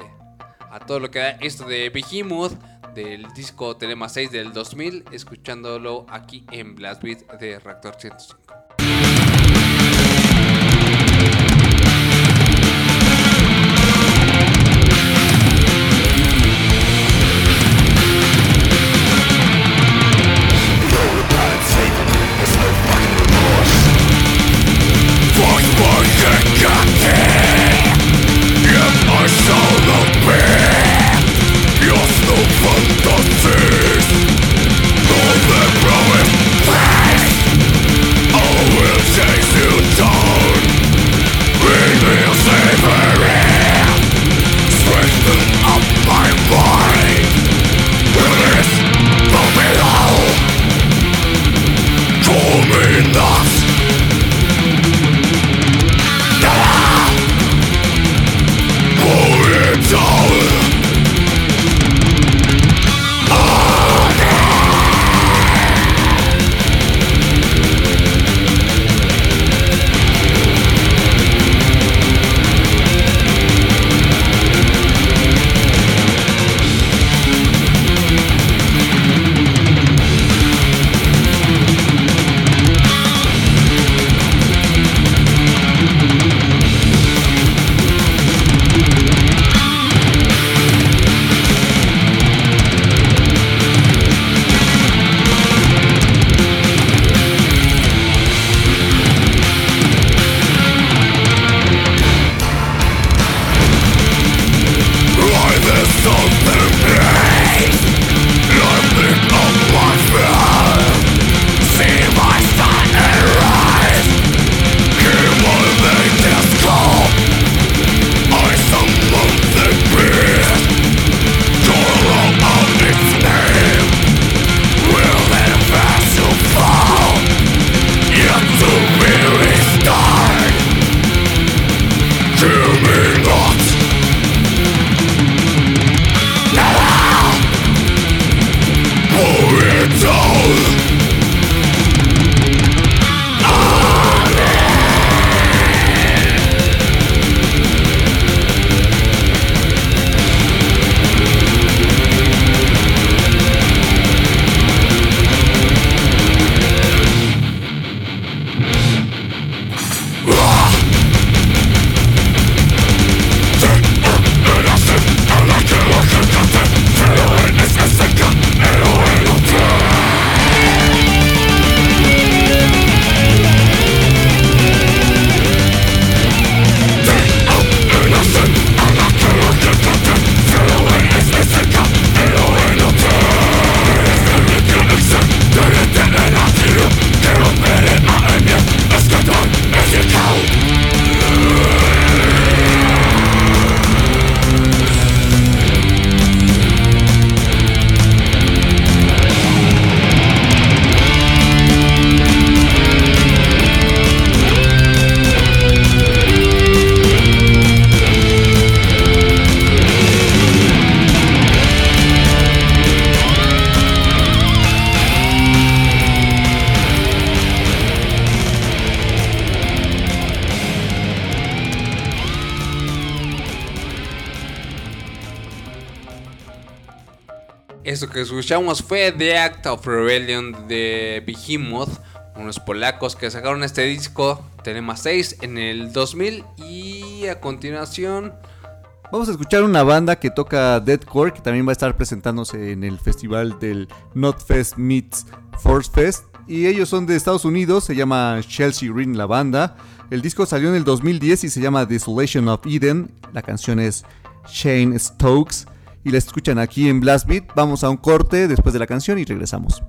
a todo lo que da esto de Behemoth del disco Telema 6 del 2000, escuchándolo aquí en Blast Beat de Reactor 105. Eso que escuchamos fue The Act of Rebellion de Behemoth, unos polacos que sacaron este disco, Telema 6, en el 2000 y a continuación... Vamos a escuchar una banda que toca deathcore que también va a estar presentándose en el festival del Notfest Meets Force Fest y ellos son de Estados Unidos, se llama Chelsea Green la banda. El disco salió en el 2010 y se llama Desolation of Eden. La canción es Shane Stokes y la escuchan aquí en Blast Beat. Vamos a un corte después de la canción y regresamos.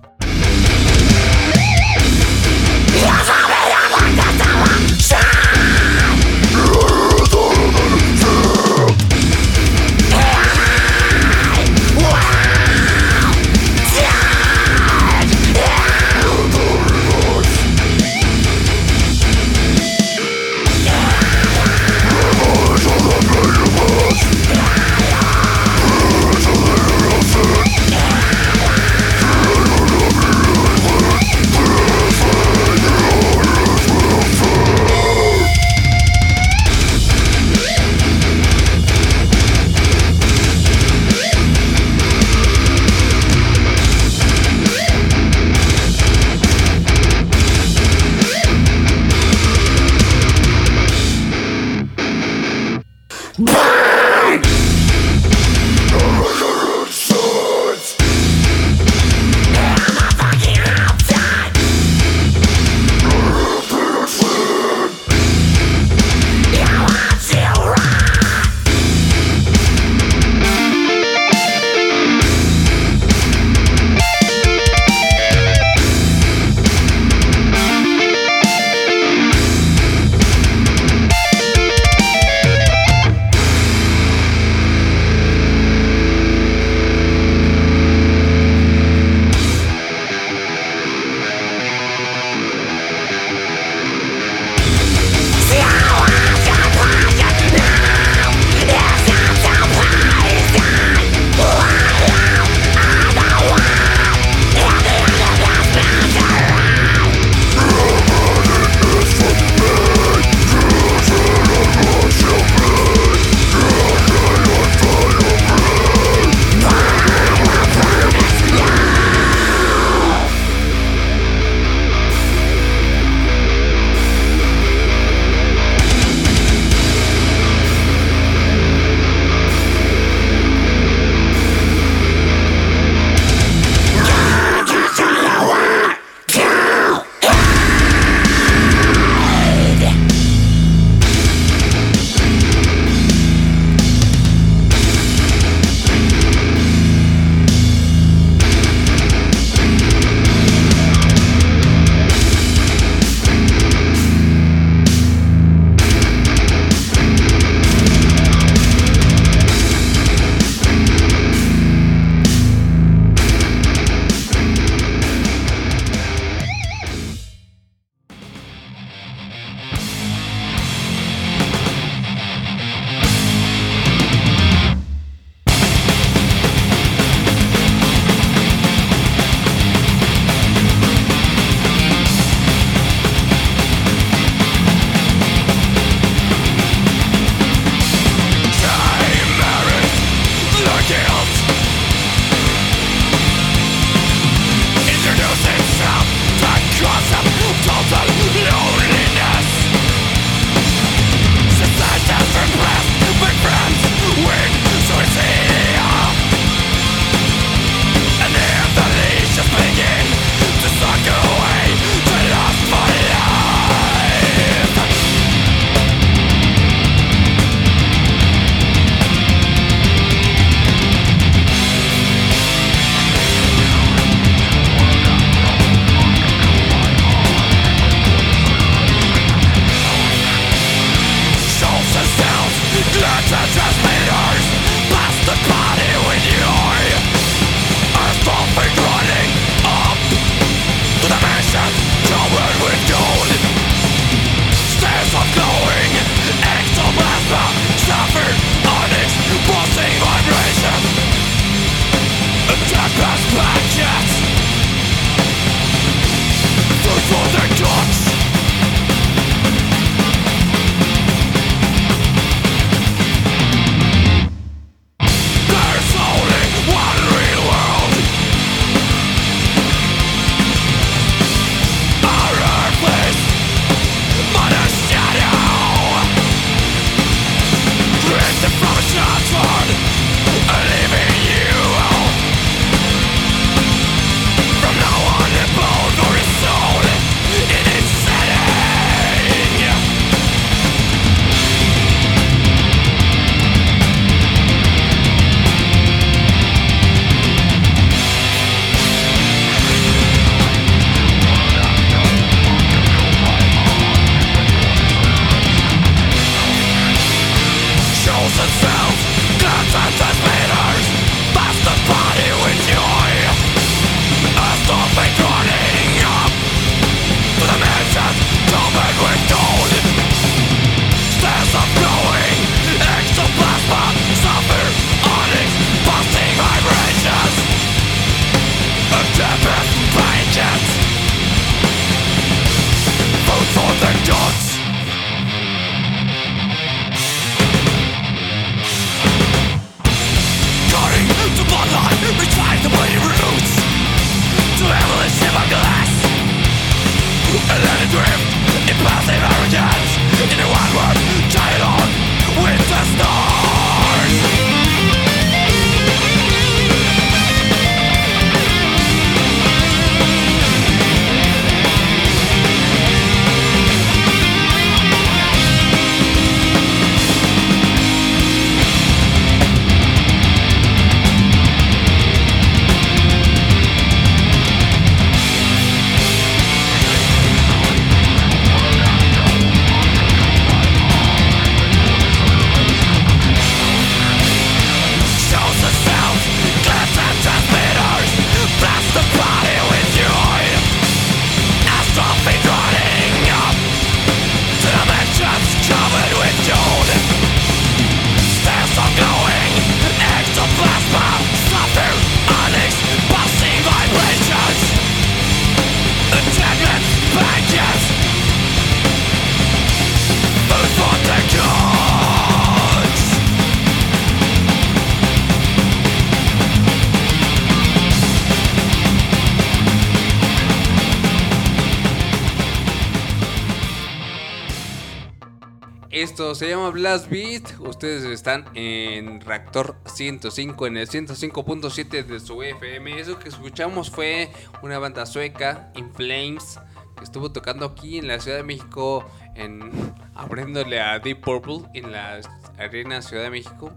Esto se llama Blast Beat. Ustedes están en Reactor 105, en el 105.7 de su FM. Eso que escuchamos fue una banda sueca, In Flames, que estuvo tocando aquí en la Ciudad de México, en abriéndole a Deep Purple en la Arena Ciudad de México.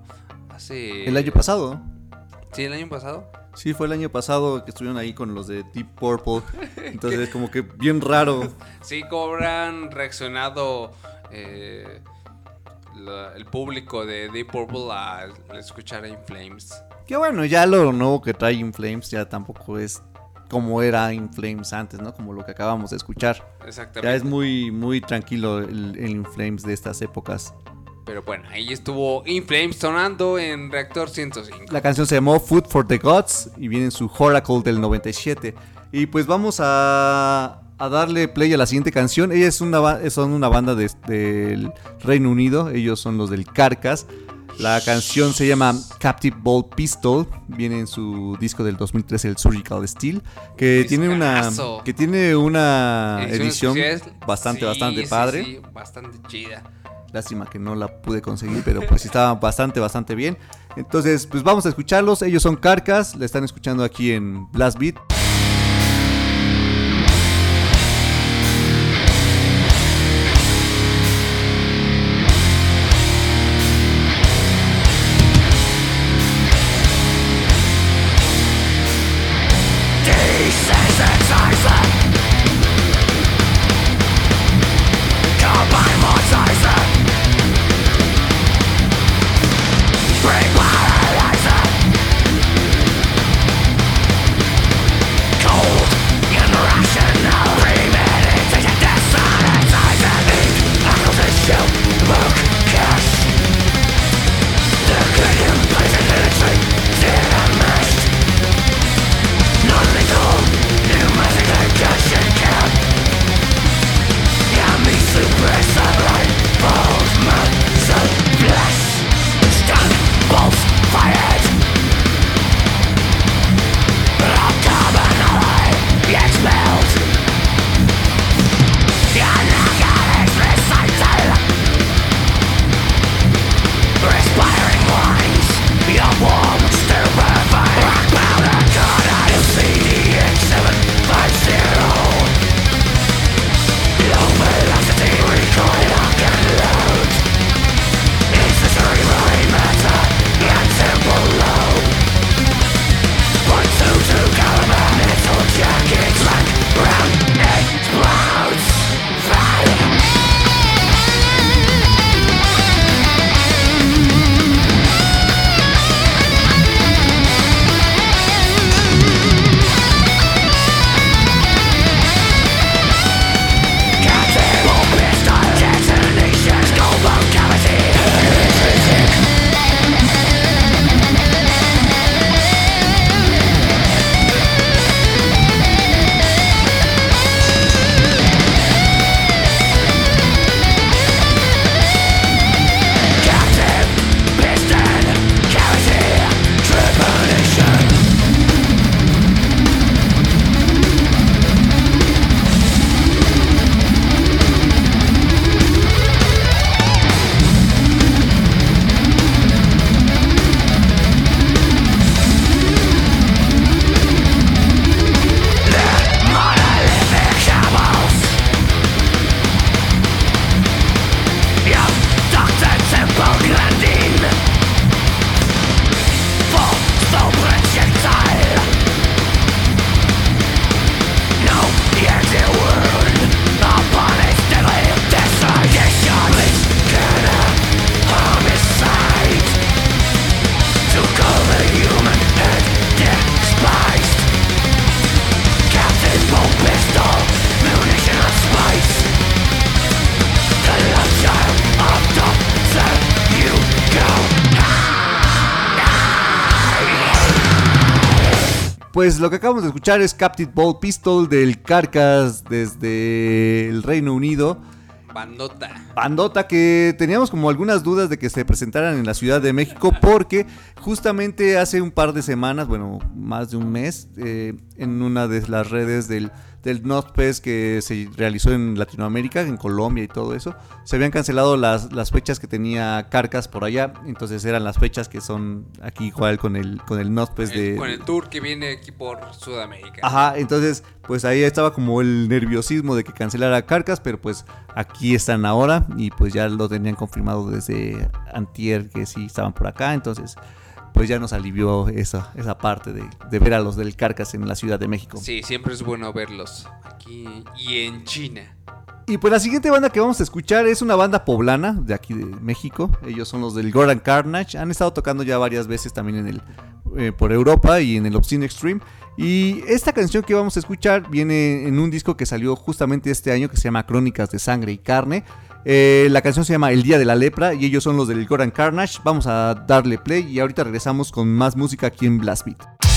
Hace. El año pasado. Sí, el año pasado. Sí, fue el año pasado que estuvieron ahí con los de Deep Purple. Entonces es como que bien raro. Sí, cómo habrán reaccionado eh, el público de Deep Purple al escuchar a In Flames. Que bueno, ya lo nuevo que trae In Flames ya tampoco es como era In Flames antes, ¿no? Como lo que acabamos de escuchar. Exactamente. Ya es muy, muy tranquilo el, el In Flames de estas épocas. Pero bueno, ahí estuvo In Flames sonando en Reactor 105. La canción se llamó Food for the Gods y viene en su Oracle del 97. Y pues vamos a, a darle play a la siguiente canción. Ella es una, son una banda de- del Reino Unido. Ellos son los del Carcass. La canción se llama Captive Ball Pistol. Viene en su disco del 2013, el Surgical Steel. Que tiene una, que tiene una edición bastante, Sí, bastante sí, padre. sí, bastante chida. Lástima que no la pude conseguir, pero pues estaba bastante, bastante bien. Entonces, pues vamos a escucharlos. Ellos son Carcas, la están escuchando aquí en Blast Beat. Pues lo que acabamos de escuchar es Captive Ball Pistol del Carcass desde el Reino Unido. Bandota. Bandota que teníamos como algunas dudas de que se presentaran en la Ciudad de México porque justamente hace un par de semanas, bueno, más de un mes, eh, en una de las redes del del NotFest que se realizó en Latinoamérica, en Colombia y todo eso, se habían cancelado las, las fechas que tenía Carcas por allá, entonces eran las fechas que son aquí igual con el, con El- de... con el tour que viene aquí por Sudamérica. Ajá, entonces pues ahí estaba como el nerviosismo de que cancelara Carcas, pero pues aquí están ahora y pues ya lo tenían confirmado desde antier que sí estaban por acá, entonces pues ya nos alivió esa, esa parte de, de ver a los del Carcas en la Ciudad de México. Sí, siempre es bueno verlos aquí y en China. Y pues la siguiente banda que vamos a escuchar es una banda poblana de aquí de México. Ellos son los del Goran Carnage. Han estado tocando ya varias veces también en el eh, por Europa y en el Obscene Extreme. Y esta canción que vamos a escuchar viene en un disco que salió justamente este año que se llama Crónicas de Sangre y Carne. Eh, la canción se llama El Día de la Lepra y ellos son los del Goran Carnage. Vamos a darle play y ahorita regresamos con más música aquí en Blast Beat.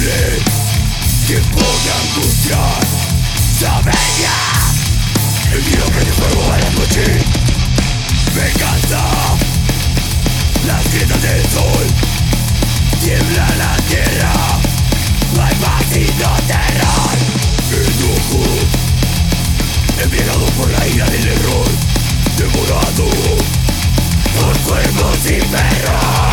Terrible Tiempo de angustia El día prende fuego a la noche Venganza Las grietas del sol Tiembla la tierra Hay vacío terror Enojo Embriagado por la ira del error Devorado Por cuervos y perros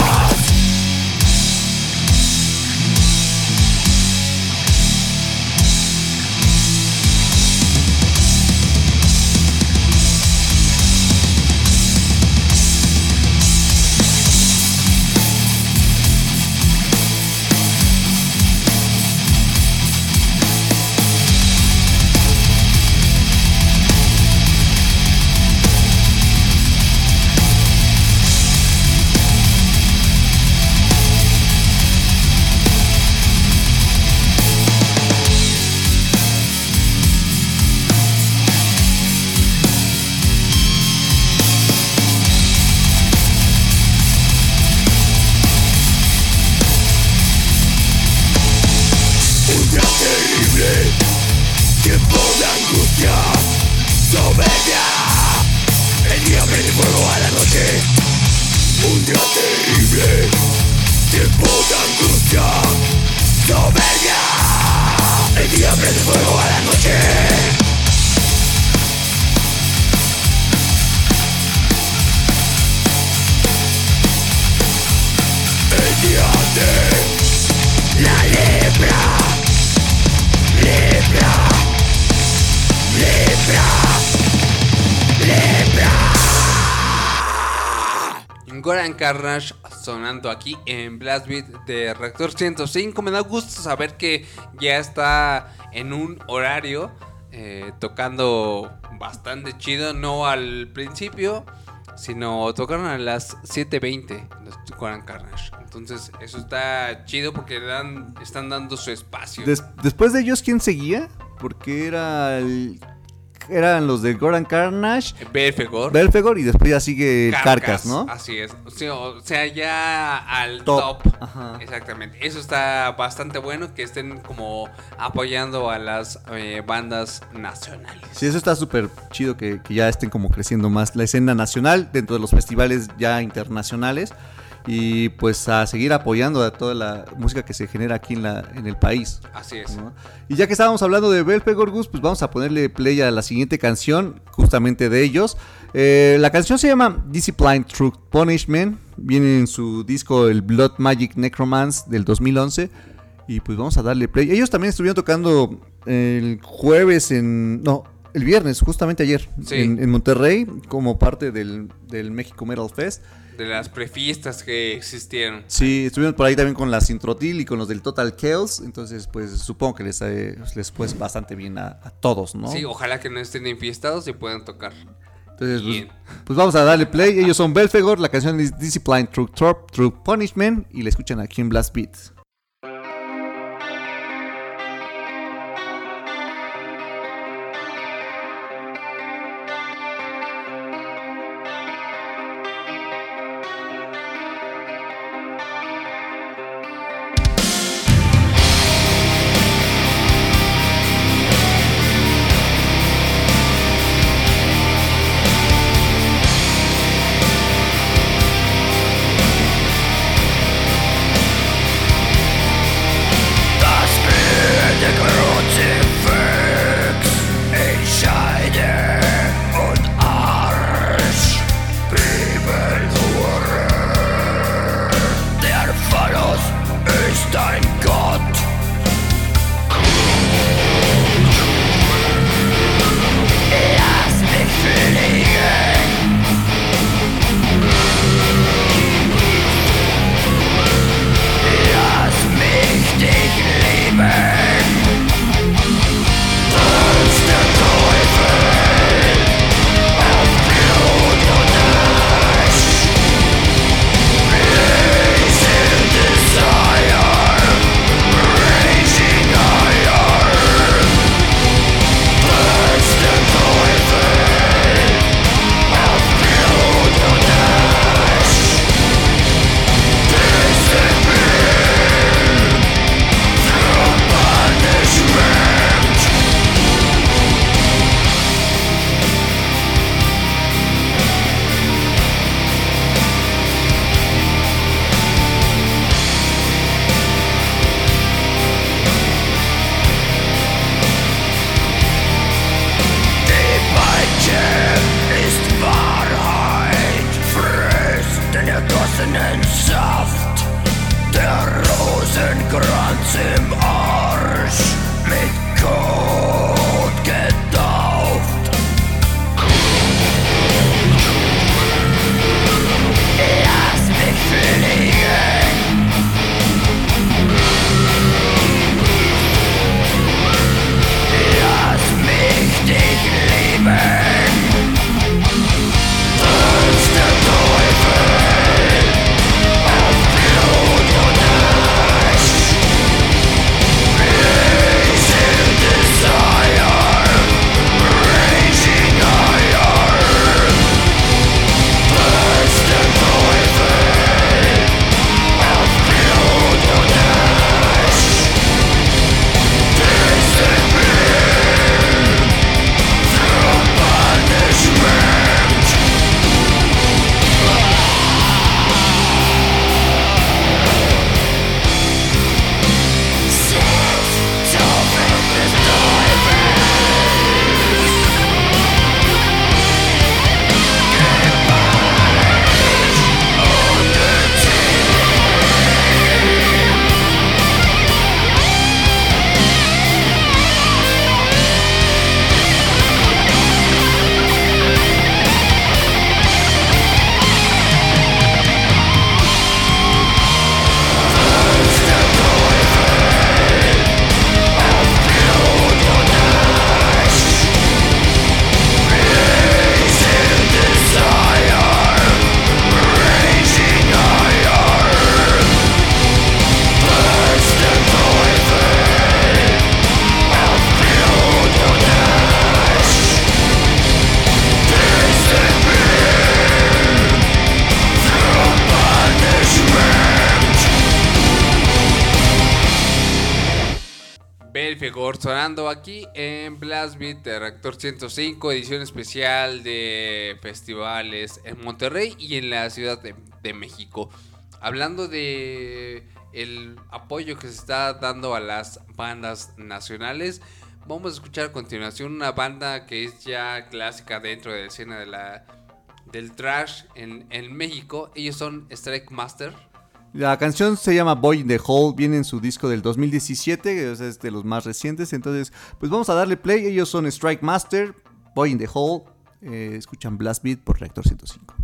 Carnage sonando aquí en Blast Beat de Reactor 105. Me da gusto saber que ya está en un horario eh, tocando bastante chido. No al principio, sino tocaron a las 7.20 los Goran Carnage. Entonces, eso está chido porque dan, están dando su espacio. Des- después de ellos, ¿quién seguía? Porque era el- eran los de Goran Carnage, Belfegor. Belfegor y después ya sigue Carcas, ¿no? Así es. O sea, o sea, ya al Top. top. Ajá. Exactamente. Eso está bastante bueno que estén como apoyando a las eh, bandas nacionales. Sí, eso está súper chido que, que ya estén como creciendo más la escena nacional dentro de los festivales ya internacionales. Y pues a seguir apoyando a toda la música que se genera aquí en, la, en el país. Así es. ¿no? Y ya que estábamos hablando de Belfegor Gus, pues vamos a ponerle play a la siguiente canción, justamente de ellos. Eh, la canción se llama Discipline Through Punishment, viene en su disco El Blood Magic Necromance del 2011. Y pues vamos a darle play. Ellos también estuvieron tocando el jueves en... No, el viernes, justamente ayer, Sí. en, en Monterrey, como parte del, del México Metal Fest. De las prefiestas que existieron. Sí, estuvieron por ahí también con la Sintrotil y con los del Total Chaos. Entonces, pues supongo que les, eh, les fue bastante bien a, a todos, ¿no? Sí, ojalá que no estén enfiestados y puedan tocar. Entonces, pues, Bien. pues vamos a darle play. Ellos son Belfegor, la canción es Discipline Through, Through, Punishment y la escuchan aquí en Blast Beat. Sonando aquí en Blast Beat de Reactor 105, edición especial de festivales en Monterrey y en la Ciudad de, México. hablando de el apoyo que se está dando a las bandas nacionales, vamos a escuchar a continuación una banda que es ya clásica dentro de la escena del trash en México. Ellos son Strike Master. La canción se llama Boy in the Hole, viene en su disco del 2017, que es es de los más recientes. Entonces, pues vamos a darle play. Ellos son Strike Master, Boy in the Hole. eh, escuchan Blast Beat por Reactor 105.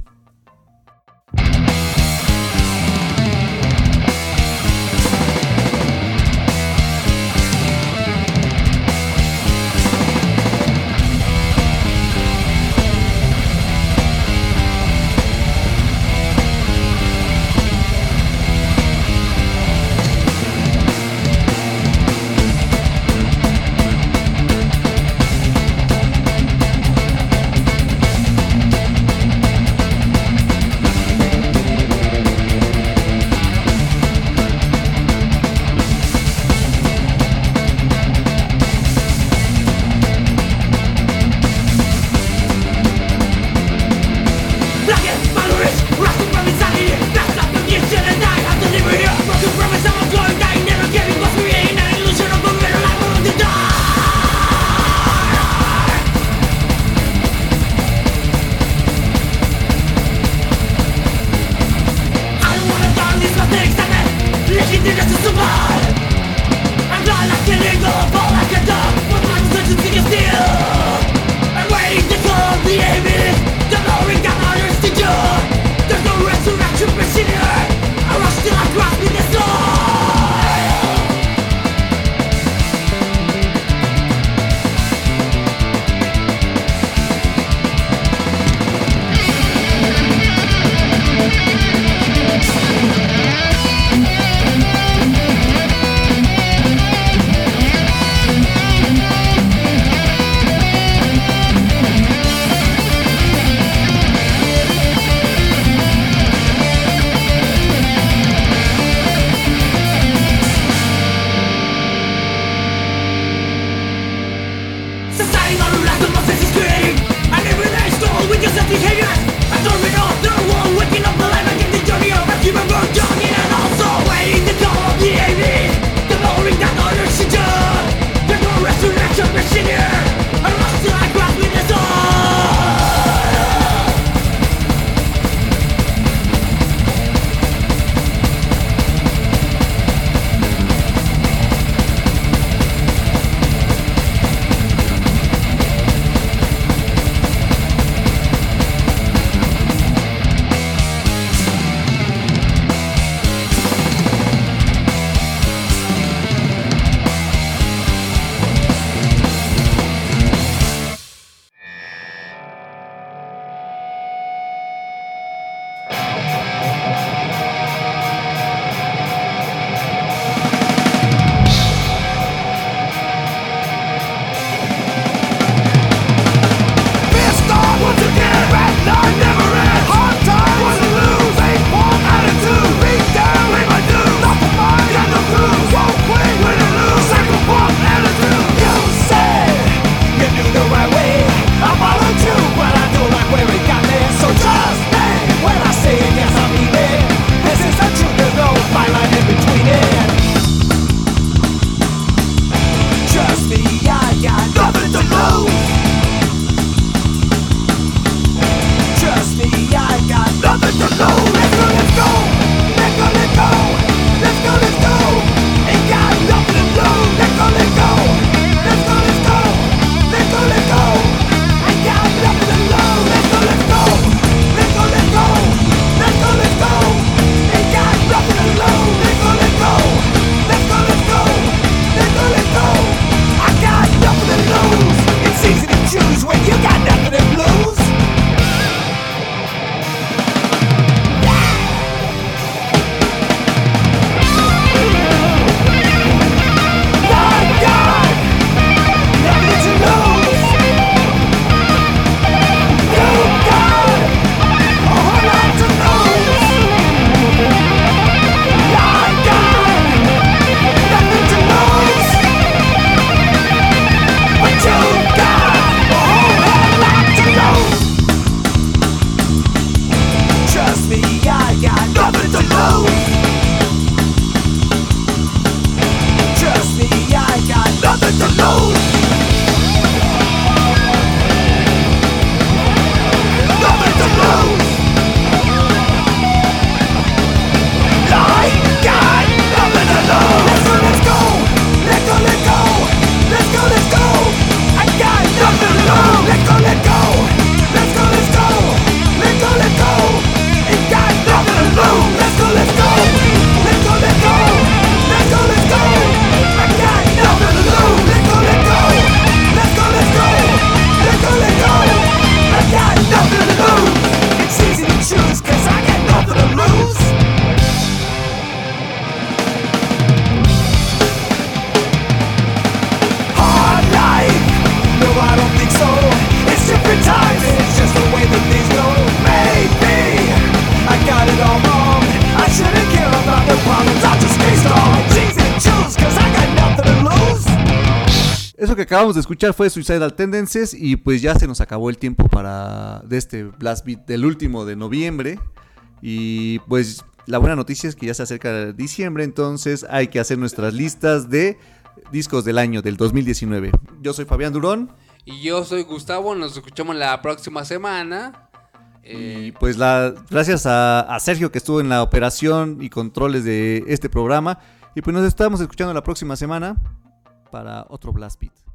Acabamos de escuchar fue Suicidal Tendencies y pues ya se nos acabó el tiempo para de este Blast Beat del último de noviembre y pues la buena noticia es que ya se acerca diciembre, entonces hay que hacer nuestras listas de discos del año del 2019. Yo soy Fabián Durón Y yo soy Gustavo, nos escuchamos la próxima semana. y Eh, pues la gracias a, a Sergio que estuvo en la operación y controles de este programa y pues nos estamos escuchando la próxima semana para otro Blast Beat.